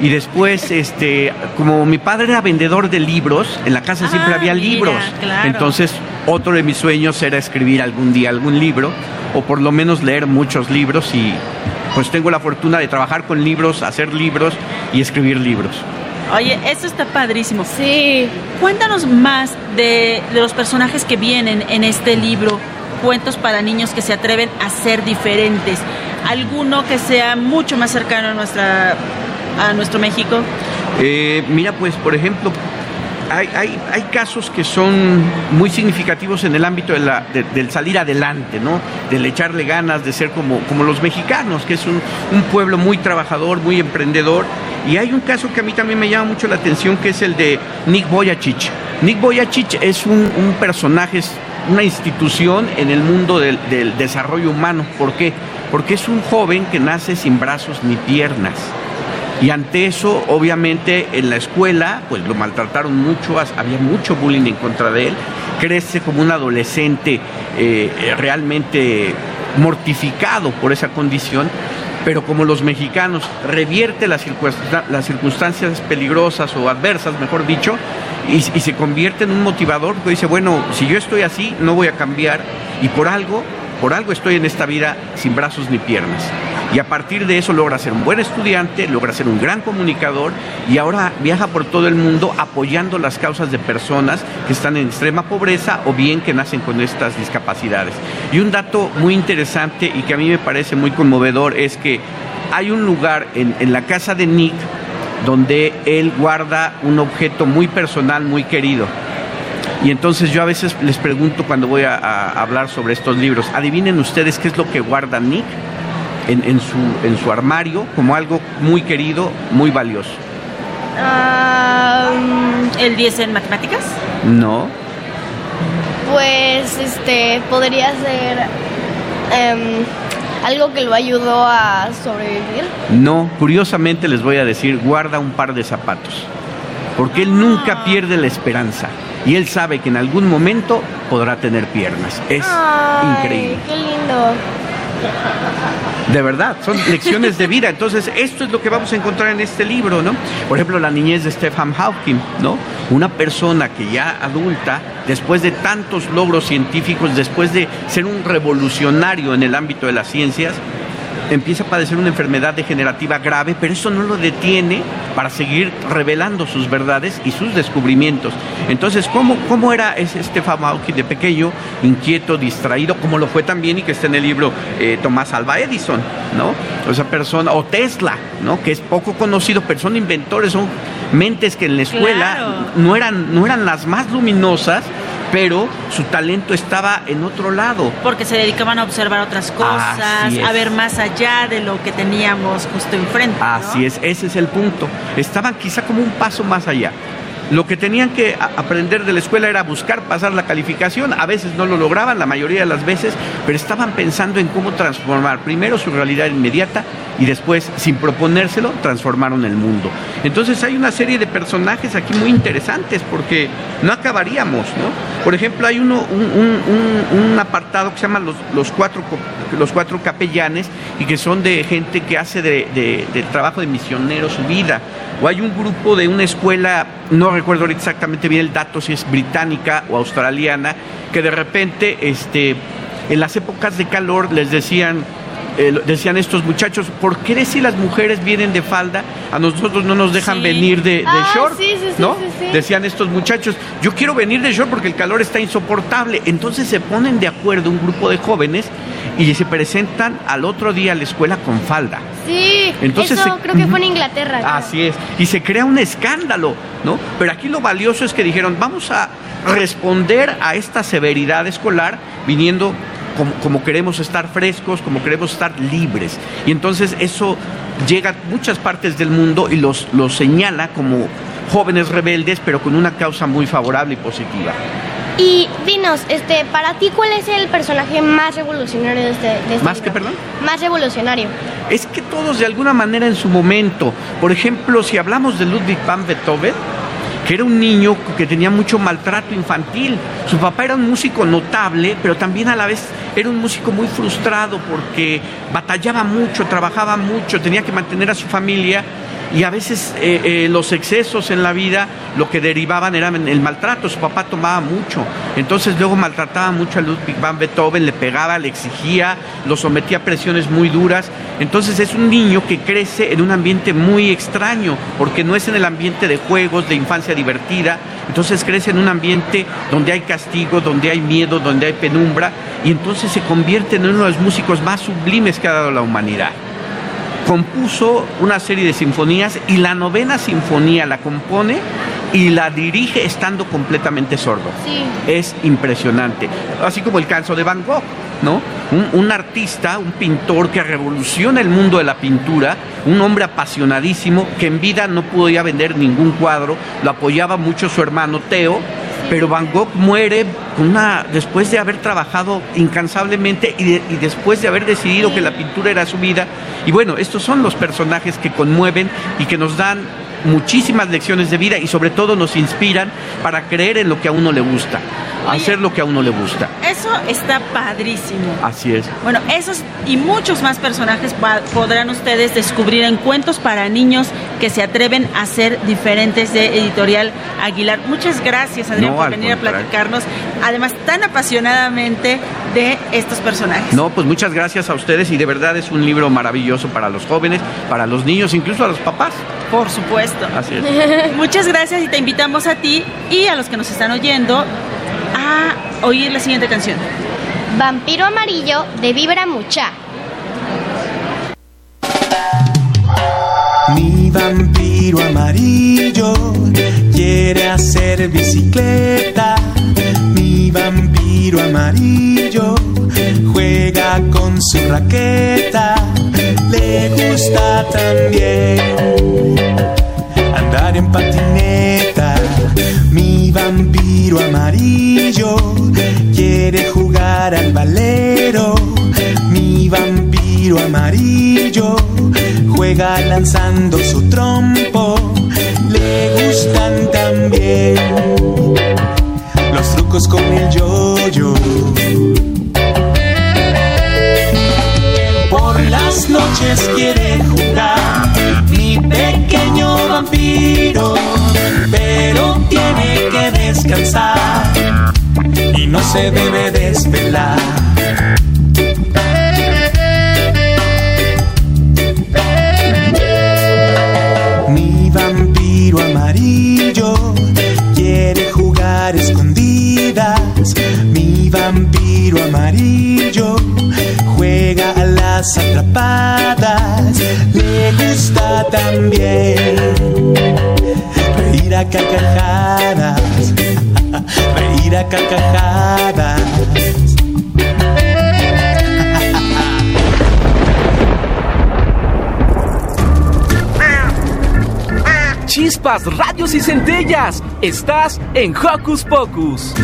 Speaker 19: Y después, este, como mi padre era vendedor de libros, en la casa siempre
Speaker 1: Ah,
Speaker 19: había
Speaker 1: mira,
Speaker 19: libros.
Speaker 1: claro.
Speaker 19: Entonces, otro de mis sueños era escribir algún día algún libro, o por lo menos leer muchos libros. Y pues tengo la fortuna de trabajar con libros, hacer libros y escribir libros.
Speaker 1: Oye, esto está padrísimo.
Speaker 2: Sí.
Speaker 1: Cuéntanos más de, de los personajes que vienen en este libro, cuentos para niños que se atreven a ser diferentes. Alguno que sea mucho más cercano a nuestra a nuestro México.
Speaker 19: Eh, mira, pues, por ejemplo, hay, hay, casos que son muy significativos en el ámbito de la- de- del salir adelante, ¿no? Del echarle ganas, de ser como, como los mexicanos, que es un, un pueblo muy trabajador, muy emprendedor. Y hay un caso que a mí también me llama mucho la atención, que es el de Nick Boyachich. Nick Boyachich es un, un personaje, es una institución en el mundo del, del desarrollo humano. ¿Por qué? Porque es un joven que nace sin brazos ni piernas. Y ante eso, obviamente, en la escuela, pues lo maltrataron mucho, había mucho bullying en contra de él. Crece como un adolescente eh, realmente mortificado por esa condición, pero como los mexicanos revierte las, circunstan- las circunstancias peligrosas o adversas, mejor dicho, y, y se convierte en un motivador, porque dice, bueno, si yo estoy así, no voy a cambiar, y por algo, por algo estoy en esta vida sin brazos ni piernas. Y a partir de eso logra ser un buen estudiante, logra ser un gran comunicador y ahora viaja por todo el mundo apoyando las causas de personas que están en extrema pobreza o bien que nacen con estas discapacidades. Y un dato muy interesante y que a mí me parece muy conmovedor es que hay un lugar en, la casa de Nick donde él guarda un objeto muy personal, muy querido. Y entonces yo a veces les pregunto cuando voy a, a hablar sobre estos libros, adivinen ustedes qué es lo que guarda Nick en, en su, en su armario como algo muy querido, muy valioso.
Speaker 1: Ah, ¿El 10 en matemáticas?
Speaker 19: No,
Speaker 2: Pues, este, podría ser em, algo que lo ayudó a sobrevivir.
Speaker 19: no, curiosamente les voy a decir, guarda un par de zapatos, porque él nunca pierde la esperanza y él sabe que en algún momento podrá tener piernas. Es
Speaker 2: Ay,
Speaker 19: increíble.
Speaker 2: Qué lindo.
Speaker 19: De verdad, son lecciones de vida. Entonces, esto es lo que vamos a encontrar en este libro, ¿no? Por ejemplo, la niñez de Stephen Hawking, ¿no? Una persona que ya adulta, después de tantos logros científicos, después de ser un revolucionario en el ámbito de las ciencias, empieza a padecer una enfermedad degenerativa grave, pero eso no lo detiene para seguir revelando sus verdades y sus descubrimientos. Entonces, ¿cómo, cómo era ese Stephen Hawking de pequeño, inquieto, distraído, como lo fue también y que está en el libro eh, Tomás Alva Edison, ¿no? O esa persona, o Tesla, ¿no? Que es poco conocido, pero son inventores, son mentes que en la escuela
Speaker 1: Claro.
Speaker 19: no, eran, no eran las más luminosas, pero su talento estaba en otro lado.
Speaker 1: Porque se dedicaban a observar otras cosas, a ver más allá de lo que teníamos justo enfrente. ¿no?
Speaker 19: Así es, ese es el punto. Estaban quizá como un paso más allá. Lo que tenían que aprender de la escuela era buscar pasar la calificación. A veces no lo lograban, la mayoría de las veces, pero estaban pensando en cómo transformar primero su realidad inmediata y después, sin proponérselo, transformaron el mundo. Entonces hay una serie de personajes aquí muy interesantes porque no acabaríamos, ¿no? Por ejemplo, hay uno, un, apartado que se llama los, los, cuatro, los cuatro capellanes y que son de gente que hace de, de- trabajo de misionero su vida. O hay un grupo de una escuela, no recuerdo exactamente bien el dato, si es británica o australiana, que de repente, este, en las épocas de calor les decían, eh, decían estos muchachos, ¿por qué si las mujeres vienen de falda, a nosotros no nos dejan
Speaker 2: Sí.
Speaker 19: venir de, de
Speaker 2: Ah,
Speaker 19: short?
Speaker 2: sí, sí, sí,
Speaker 19: ¿no? Decían estos muchachos, yo quiero venir de short porque el calor está insoportable. Entonces se ponen de acuerdo un grupo de jóvenes y se presentan al otro día a la escuela con falda.
Speaker 2: Sí,
Speaker 19: Entonces
Speaker 2: eso
Speaker 19: se-
Speaker 2: creo que fue en Inglaterra. creo.
Speaker 19: Así es. Y se crea un escándalo, ¿no? Pero aquí lo valioso es que dijeron, vamos a responder a esta severidad escolar viniendo como, como queremos estar frescos, como queremos estar libres. Y entonces eso llega a muchas partes del mundo y los, los señala como jóvenes rebeldes, pero con una causa muy favorable y positiva.
Speaker 2: Y dinos, este, para ti, ¿cuál es el personaje más revolucionario de este, de este
Speaker 19: ¿Más que
Speaker 2: libro?
Speaker 19: perdón?
Speaker 2: Más revolucionario.
Speaker 19: Es que todos de alguna manera en su momento, por ejemplo, si hablamos de Ludwig van Beethoven, que era un niño que tenía mucho maltrato infantil. Su papá era un músico notable, pero también a la vez era un músico muy frustrado porque batallaba mucho, trabajaba mucho, tenía que mantener a su familia y a veces eh, eh, los excesos en la vida lo que derivaban era el maltrato. Su papá tomaba mucho, entonces luego maltrataba mucho a Ludwig van Beethoven, le pegaba, le exigía, lo sometía a presiones muy duras. Entonces es un niño que crece en un ambiente muy extraño, porque no es en el ambiente de juegos, de infancia divertida. Entonces crece en un ambiente donde hay castigo, donde hay miedo, donde hay penumbra, y entonces se convierte en uno de los músicos más sublimes que ha dado la humanidad compuso una serie de sinfonías y la novena sinfonía la compone y la dirige estando completamente sordo.
Speaker 2: Sí.
Speaker 19: Es impresionante. Así como el caso de Van Gogh, ¿no? Un, un artista, un pintor que revoluciona el mundo de la pintura, un hombre apasionadísimo que en vida no podía vender ningún cuadro, lo apoyaba mucho su hermano Teo, pero Van Gogh muere una, después de haber trabajado incansablemente y, y después de haber decidido que la pintura era su vida. Y bueno, estos son los personajes que conmueven y que nos dan muchísimas lecciones de vida y sobre todo nos inspiran para creer en lo que a uno le gusta, hacer lo que a uno le gusta.
Speaker 1: Eso está padrísimo.
Speaker 19: Así es.
Speaker 1: Bueno, esos y muchos más personajes podrán ustedes descubrir en cuentos para niños que se atreven a ser diferentes de Editorial Aguilar. Muchas gracias, Adrián,
Speaker 19: No,
Speaker 1: por venir a platicarnos, además tan apasionadamente, de estos personajes.
Speaker 19: No, pues muchas gracias a ustedes y de verdad es un libro maravilloso para los jóvenes, para los niños, incluso a los papás.
Speaker 1: Por supuesto.
Speaker 19: Así es.
Speaker 1: Muchas gracias y te invitamos a ti y a los que nos están oyendo a oír la siguiente canción.
Speaker 2: Vampiro Amarillo de Vibra Mucha.
Speaker 20: Mi vampiro amarillo quiere hacer bicicleta. Mi vampiro amarillo juega con su raqueta. Le gusta también andar en patineta. Mi vampiro amarillo quiere jugar al valero. Mi vampiro amarillo juega lanzando su trompo. Le gustan también los trucos con el yoyo. Por las noches quiere jugar mi pequeño vampiro, pero tiene y no se debe desvelar. Mi vampiro amarillo quiere jugar escondidas. Mi vampiro amarillo juega a las atrapadas. Le gusta también reír a carcajadas. Reír a carcajadas.
Speaker 5: Chispas, radios y centellas. Estás en Hocus Pocus.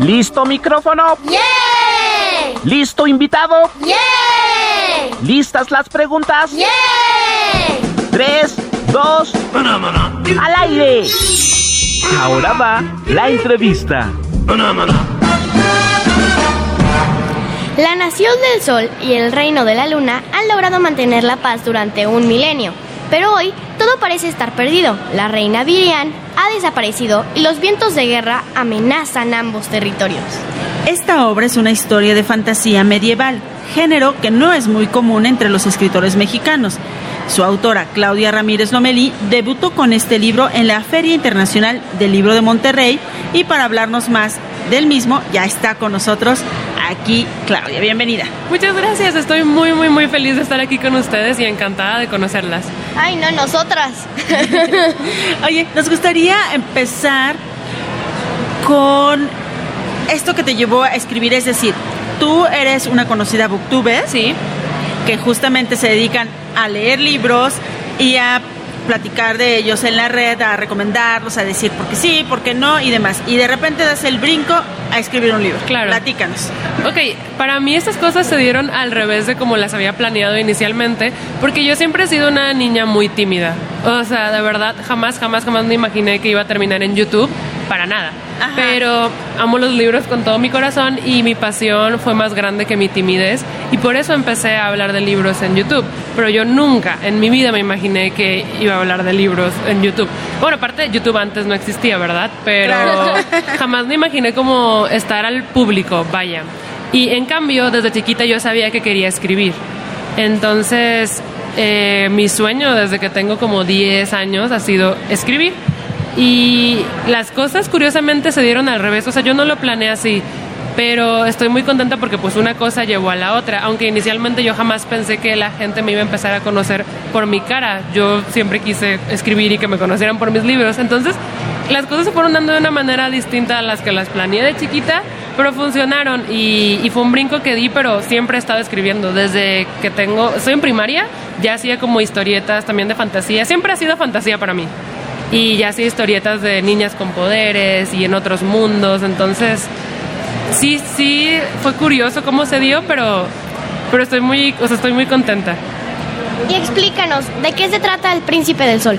Speaker 8: ¿Listo micrófono?
Speaker 2: ¡Yay!
Speaker 8: ¿Listo invitado?
Speaker 2: ¡Yay!
Speaker 8: ¿Listas las preguntas?
Speaker 2: ¡Yay!
Speaker 8: Tres, dos, al aire. Ahora va la entrevista.
Speaker 2: La Nación del Sol y el Reino de la Luna han logrado mantener la paz durante un milenio, pero hoy todo parece estar perdido. La reina Virian ha desaparecido y los vientos de guerra amenazan ambos territorios.
Speaker 1: Esta obra es una historia de fantasía medieval, género que no es muy común entre los escritores mexicanos. Su autora, Claudia Ramírez Lomelí, debutó con este libro en la Feria Internacional del Libro de Monterrey y para hablarnos más del mismo ya está con nosotros aquí Claudia. Bienvenida.
Speaker 21: Muchas gracias, estoy muy, muy, muy feliz de estar aquí con ustedes y encantada de conocerlas.
Speaker 2: Ay, no, nosotras.
Speaker 1: Oye, nos gustaría empezar con esto que te llevó a escribir, es decir, tú eres una conocida booktuber.
Speaker 21: Sí.
Speaker 1: Que justamente se dedican a leer libros y a platicar de ellos en la red, a recomendarlos, a decir por qué sí, por qué no y demás. Y de repente das el brinco a escribir un libro.
Speaker 21: Claro.
Speaker 1: Platícanos.
Speaker 21: Ok, para mí estas cosas se dieron al revés de como las había planeado inicialmente, porque yo siempre he sido una niña muy tímida. O sea, de verdad, jamás, jamás, jamás me imaginé que iba a terminar en YouTube, para nada. Pero amo los libros con todo mi corazón y mi pasión fue más grande que mi timidez y por eso empecé a hablar de libros en YouTube. Pero yo nunca en mi vida me imaginé que iba a hablar de libros en YouTube. Bueno, aparte YouTube antes no existía, ¿verdad? Pero
Speaker 1: Claro.
Speaker 21: jamás me imaginé como estar al público, vaya. Y en cambio, desde chiquita yo sabía que quería escribir. Entonces, eh, mi sueño desde que tengo como 10 años ha sido escribir. Y las cosas curiosamente se dieron al revés, o sea, yo no lo planeé así, pero estoy muy contenta porque pues una cosa llevó a la otra, aunque inicialmente yo jamás pensé que la gente me iba a empezar a conocer por mi cara, yo siempre quise escribir y que me conocieran por mis libros, entonces las cosas se fueron dando de una manera distinta a las que las planeé de chiquita, pero funcionaron. Y, y fue un brinco que di, pero siempre he estado escribiendo, desde que tengo, estoy en primaria, ya hacía como historietas también de fantasía, siempre ha sido fantasía para mí. Y ya hacía historietas de niñas con poderes y en otros mundos, entonces sí, sí, fue curioso cómo se dio, pero, pero estoy muy, o sea, estoy muy contenta.
Speaker 2: Y explícanos, ¿de qué se trata El Príncipe del Sol?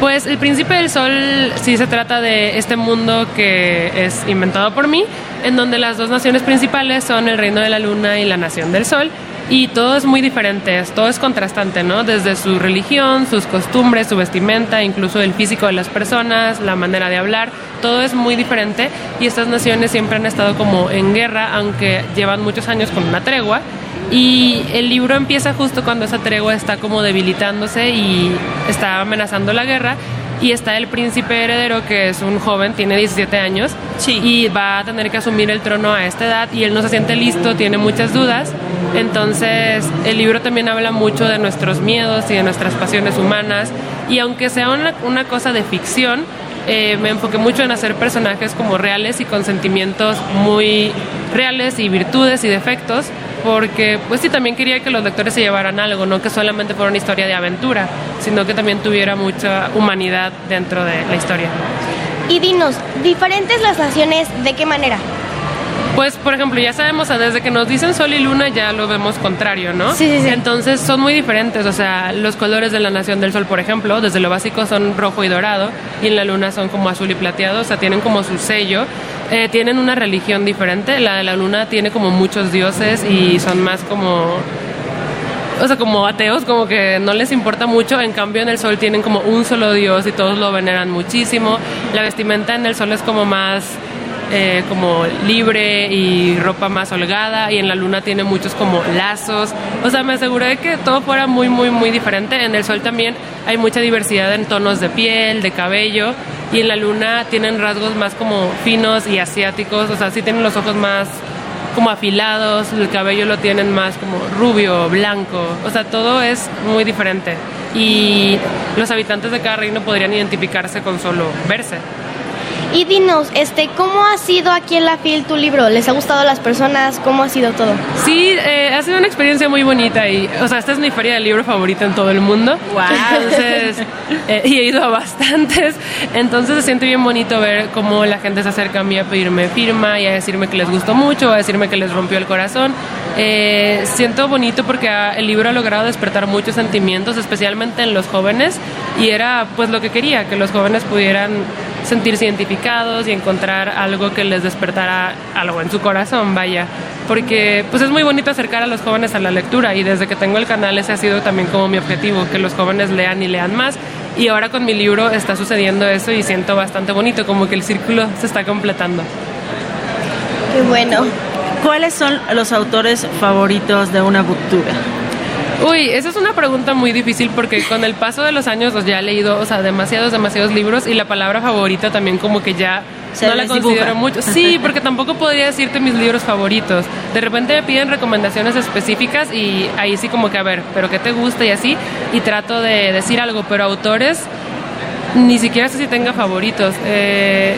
Speaker 21: Pues El Príncipe del Sol sí se trata de este mundo que es inventado por mí, en donde las dos naciones principales son el Reino de la Luna y la Nación del Sol. Y todo es muy diferente, todo es contrastante, ¿no? Desde su religión, sus costumbres, su vestimenta, incluso el físico de las personas, la manera de hablar, todo es muy diferente y estas naciones siempre han estado como en guerra, aunque llevan muchos años con una tregua. Y el libro empieza justo cuando esa tregua está como debilitándose y está amenazando la guerra. Y está el príncipe heredero, que es un joven, tiene 17 años, y va a tener que asumir el trono a esta edad y él no se siente listo, tiene muchas dudas. Entonces, el libro también habla mucho de nuestros miedos y de nuestras pasiones humanas. Y aunque sea una, una cosa de ficción, eh, me enfoqué mucho en hacer personajes como reales y con sentimientos muy reales y virtudes y defectos, porque pues sí, también quería que los lectores se llevaran algo, no que solamente fuera una historia de aventura, sino que también tuviera mucha humanidad dentro de la historia.
Speaker 2: Y dinos, ¿diferentes las naciones de qué manera?
Speaker 21: Pues, por ejemplo, ya sabemos, o sea, desde que nos dicen sol y luna ya lo vemos contrario, ¿no?
Speaker 2: Sí, sí, sí.
Speaker 21: Entonces son muy diferentes, o sea, los colores de la Nación del Sol, por ejemplo, desde lo básico son rojo y dorado, y en la luna son como azul y plateado, o sea, tienen como su sello. Eh, tienen una religión diferente, la de la luna tiene como muchos dioses y son más como o sea, como ateos, como que no les importa mucho. En cambio, en el sol tienen como un solo dios y todos lo veneran muchísimo. La vestimenta en el sol es como más eh, como libre y ropa más holgada y en la luna tiene muchos como lazos. O sea, me aseguré que todo fuera muy, muy, muy diferente. En el sol también hay mucha diversidad en tonos de piel, de cabello y en la luna tienen rasgos más como finos y asiáticos. O sea, sí tienen los ojos más como afilados, el cabello lo tienen más como rubio, blanco, o sea, todo es muy diferente. Y los habitantes de cada reino podrían identificarse con solo verse.
Speaker 2: Y dinos, este, ¿cómo ha sido aquí en la FIL tu libro? ¿Les ha gustado a las personas? ¿Cómo ha sido todo?
Speaker 21: Sí, eh, ha sido una experiencia muy bonita y, o sea, esta es mi feria de libro favorita en todo el mundo. Entonces, eh, y he ido a bastantes. Entonces se siente bien bonito ver cómo la gente se acerca a mí a pedirme firma y a decirme que les gustó mucho, a decirme que les rompió el corazón. Eh, siento bonito porque el libro ha logrado despertar muchos sentimientos, especialmente en los jóvenes, y era pues lo que quería, que los jóvenes pudieran sentirse identificados y encontrar algo que les despertara algo en su corazón, vaya. Porque pues es muy bonito acercar a los jóvenes a la lectura y desde que tengo el canal ese ha sido también como mi objetivo, que los jóvenes lean y lean más. Y ahora con mi libro está sucediendo eso y siento bastante bonito, como que el círculo se está completando.
Speaker 2: Qué bueno.
Speaker 1: ¿Cuáles son los autores favoritos de una booktuber?
Speaker 21: Uy, esa es una pregunta muy difícil porque con el paso de los años pues, ya he leído, o sea, demasiados, demasiados libros y la palabra favorita también como que ya
Speaker 1: Se
Speaker 21: no la considero
Speaker 1: dibuja.
Speaker 21: mucho. Sí, porque tampoco podría decirte mis libros favoritos. De repente me piden recomendaciones específicas y ahí sí como que a ver, pero qué te gusta y así y trato de decir algo, pero autores ni siquiera sé si tenga favoritos. Eh,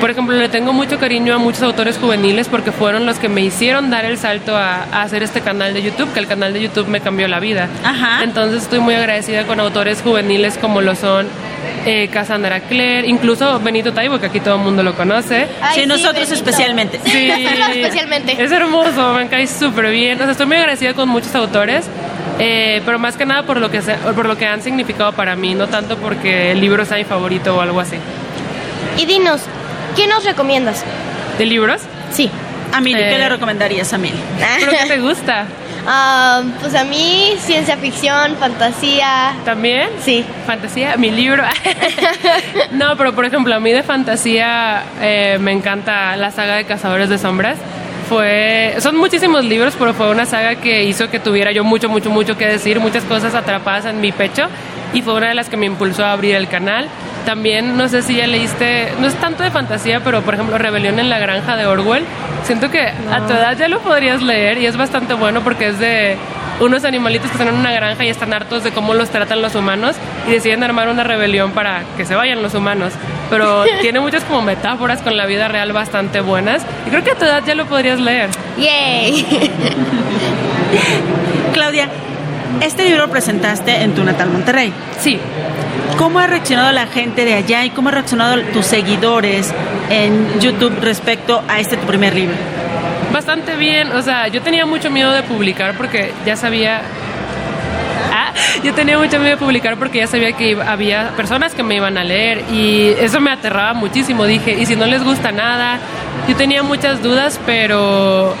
Speaker 21: por ejemplo, le tengo mucho cariño a muchos autores juveniles porque fueron los que me hicieron dar el salto a, a hacer este canal de YouTube, que el canal de YouTube me cambió la vida. Entonces estoy muy agradecida con autores juveniles como lo son eh, Cassandra Clare, incluso Benito Taibo, que aquí todo el mundo lo conoce.
Speaker 1: Ay, Sí, nosotros Benito. especialmente.
Speaker 21: Sí,
Speaker 2: Especialmente.
Speaker 21: Es hermoso, me cae súper bien. O sea, estoy muy agradecida con muchos autores. eh, pero más que nada por lo que se- por lo que han significado para mí, no tanto porque el libro sea mi favorito o algo así.
Speaker 2: Y dinos, ¿qué nos recomiendas?
Speaker 21: ¿De libros?
Speaker 2: Sí.
Speaker 1: A ¿qué
Speaker 21: Eh,
Speaker 1: le recomendarías a Mili?
Speaker 21: ¿Pero qué te gusta?
Speaker 2: Ah, pues a mí, ciencia ficción, fantasía.
Speaker 21: ¿También?
Speaker 2: Sí.
Speaker 21: Fantasía, mi libro. no, pero por ejemplo, a mí de fantasía eh, me encanta la saga de Cazadores de Sombras. Fue, son muchísimos libros, pero fue una saga que hizo que tuviera yo mucho, mucho, mucho que decir, muchas cosas atrapadas en mi pecho y fue una de las que me impulsó a abrir el canal. También, no sé si ya leíste, no es tanto de fantasía, pero por ejemplo, Rebelión en la Granja de Orwell. Siento que a tu edad ya lo podrías leer y es bastante bueno porque es de unos animalitos que están en una granja y están hartos de cómo los tratan los humanos y deciden armar una rebelión para que se vayan los humanos. Pero tiene muchas como metáforas con la vida real bastante buenas y creo que a tu edad ya lo podrías leer.
Speaker 2: ¡Yay!
Speaker 1: Claudia, este libro lo presentaste en tu natal Monterrey.
Speaker 21: Sí.
Speaker 1: ¿Cómo ha reaccionado la gente de allá y cómo han reaccionado tus seguidores en YouTube respecto a este tu primer libro?
Speaker 21: Bastante bien, o sea, yo tenía mucho miedo de publicar porque ya sabía... Ah, yo tenía mucho miedo de publicar porque ya sabía que había personas que me iban a leer y eso me aterraba muchísimo. Dije, ¿y si no les gusta nada? Yo tenía muchas dudas, pero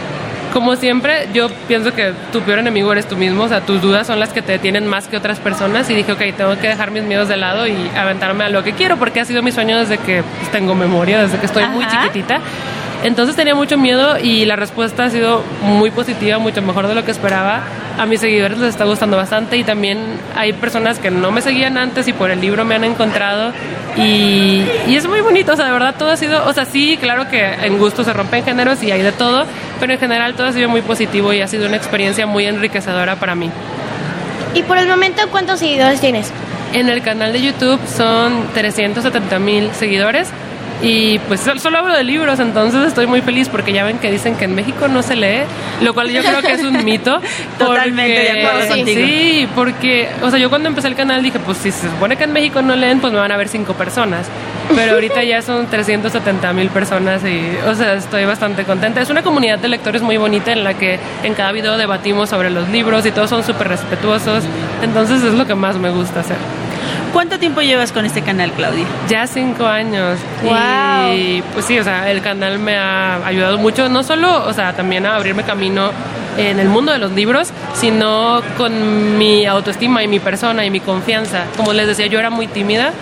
Speaker 21: como siempre, yo pienso que tu peor enemigo eres tú mismo, o sea, tus dudas son las que te detienen más que otras personas y dije, ok, tengo que dejar mis miedos de lado y aventarme a lo que quiero porque ha sido mi sueño desde que pues, tengo memoria, desde que estoy muy chiquitita. Entonces tenía mucho miedo y la respuesta ha sido muy positiva, mucho mejor de lo que esperaba. A mis seguidores les está gustando bastante y también hay personas que no me seguían antes y por el libro me han encontrado y, y es muy bonito, o sea, de verdad todo ha sido, o sea, sí, claro que en gusto se rompen géneros y hay de todo, pero en general todo ha sido muy positivo y ha sido una experiencia muy enriquecedora para mí.
Speaker 2: Y por el momento, ¿cuántos seguidores tienes?
Speaker 21: En el canal de YouTube son 370 mil seguidores y pues sol- solo hablo de libros, entonces estoy muy feliz porque ya ven que dicen que en México no se lee, lo cual yo creo que es un mito.
Speaker 1: Totalmente de acuerdo
Speaker 21: sí,
Speaker 1: contigo.
Speaker 21: Sí, porque, o sea, yo cuando empecé el canal dije, pues si se supone que en México no leen, pues me van a ver cinco personas. Pero ahorita ya son 370 mil personas y, o sea, estoy bastante contenta. Es una comunidad de lectores muy bonita en la que en cada video debatimos sobre los libros y todos son súper respetuosos. Entonces es lo que más me gusta hacer.
Speaker 1: ¿Cuánto tiempo llevas con este canal, Claudia?
Speaker 21: Ya cinco años.
Speaker 1: Guau.
Speaker 21: Y pues sí, o sea, el canal me ha ayudado mucho, no solo, o sea, también a abrirme camino en el mundo de los libros, sino con mi autoestima y mi persona y mi confianza. Como les decía, yo era muy tímida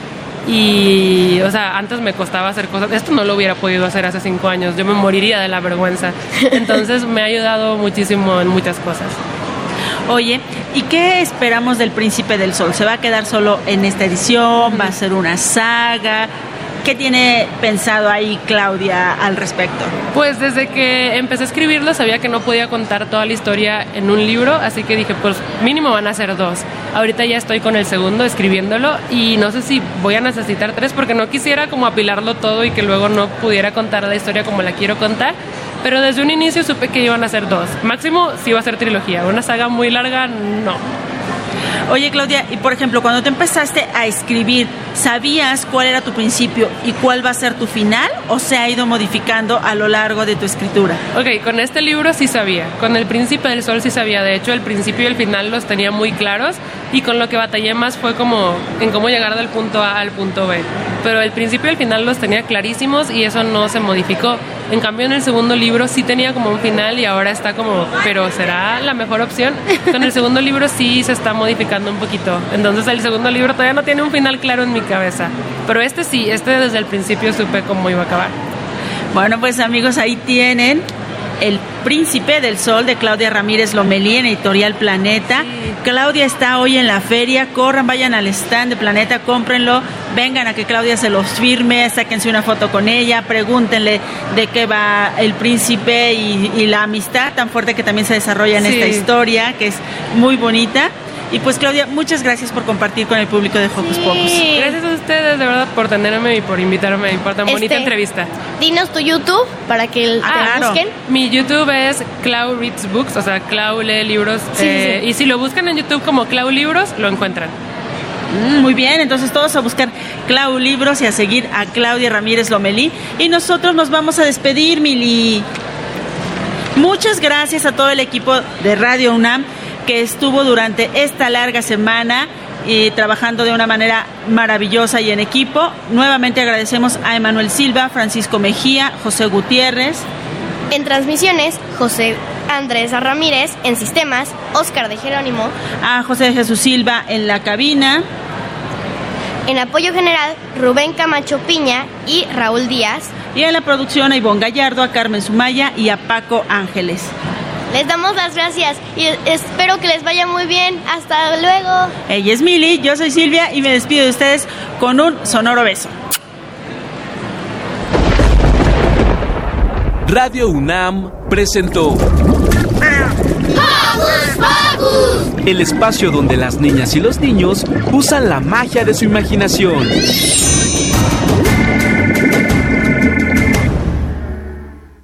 Speaker 21: y, o sea, antes me costaba hacer cosas. Esto no lo hubiera podido hacer hace cinco años, yo me moriría de la vergüenza. Entonces me ha ayudado muchísimo en muchas cosas.
Speaker 1: Oye, ¿y qué esperamos del Príncipe del Sol? ¿Se va a quedar solo en esta edición? ¿Va a ser una saga? ¿Qué tiene pensado ahí Claudia al respecto?
Speaker 21: Pues desde que empecé a escribirlo sabía que no podía contar toda la historia en un libro, así que dije, pues mínimo van a ser dos. Ahorita ya estoy con el segundo escribiéndolo y no sé si voy a necesitar tres porque no quisiera como apilarlo todo y que luego no pudiera contar la historia como la quiero contar. Pero desde un inicio supe que iban a ser dos. Máximo si iba a ser trilogía. Una saga muy larga, no.
Speaker 1: Oye, Claudia, y por ejemplo, cuando te empezaste a escribir, ¿sabías cuál era tu principio y cuál va a ser tu final o se ha ido modificando a lo largo de tu escritura?
Speaker 21: Ok, con este libro sí sabía. Con El Príncipe del Sol sí sabía. De hecho, el principio y el final los tenía muy claros. Y con lo que batallé más fue como en cómo llegar del punto A al punto B. Pero el principio y el final los tenía clarísimos y eso no se modificó. En cambio, en el segundo libro sí tenía como un final y ahora está como, pero ¿será la mejor opción? Con el segundo libro sí se está modificando un poquito. Entonces, el segundo libro todavía no tiene un final claro en mi cabeza. Pero este sí, este desde el principio supe cómo iba a acabar.
Speaker 1: Bueno, pues amigos, ahí tienen El Príncipe del Sol de Claudia Ramírez Lomelí en Editorial Planeta. Claudia está hoy en la feria, corran, vayan al stand de Planeta, cómprenlo, vengan a que Claudia se los firme, sáquense una foto con ella, pregúntenle de qué va el príncipe y, y la amistad tan fuerte que también se desarrolla en
Speaker 21: Sí.
Speaker 1: esta historia, que es muy bonita. Y pues Claudia, muchas gracias por compartir con el público de Focus Pocus.
Speaker 21: Gracias a ustedes, de verdad, por tenerme y por invitarme y por tan bonita
Speaker 2: Este,
Speaker 21: entrevista.
Speaker 2: Dinos tu YouTube para que te
Speaker 21: Ah,
Speaker 2: busquen.
Speaker 21: Mi YouTube es Clau Reads Books, o sea, Clau lee libros.
Speaker 1: Sí,
Speaker 21: eh,
Speaker 1: sí.
Speaker 21: Y si lo buscan en YouTube como Clau Libros, lo encuentran.
Speaker 1: Mm, Muy bien, entonces todos a buscar Clau Libros y a seguir a Claudia Ramírez Lomelí. Y nosotros nos vamos a despedir, Mili. Muchas gracias a todo el equipo de Radio UNAM que estuvo durante esta larga semana y trabajando de una manera maravillosa y en equipo. Nuevamente agradecemos a Emanuel Silva, Francisco Mejía, José Gutiérrez.
Speaker 2: En transmisiones, José Andrés Ramírez. En sistemas, Oscar de Jerónimo.
Speaker 1: A José Jesús Silva en la cabina.
Speaker 2: En apoyo general, Rubén Camacho Piña y Raúl Díaz.
Speaker 1: Y en la producción a Ivonne Gallardo, a Carmen Sumaya y a Paco Ángeles.
Speaker 2: Les damos las gracias y espero que les vaya muy bien. Hasta luego.
Speaker 1: Ella es Mili, yo soy Silvia y me despido de ustedes con un sonoro beso.
Speaker 5: Radio UNAM presentó el espacio donde las niñas y los niños usan la magia de su imaginación.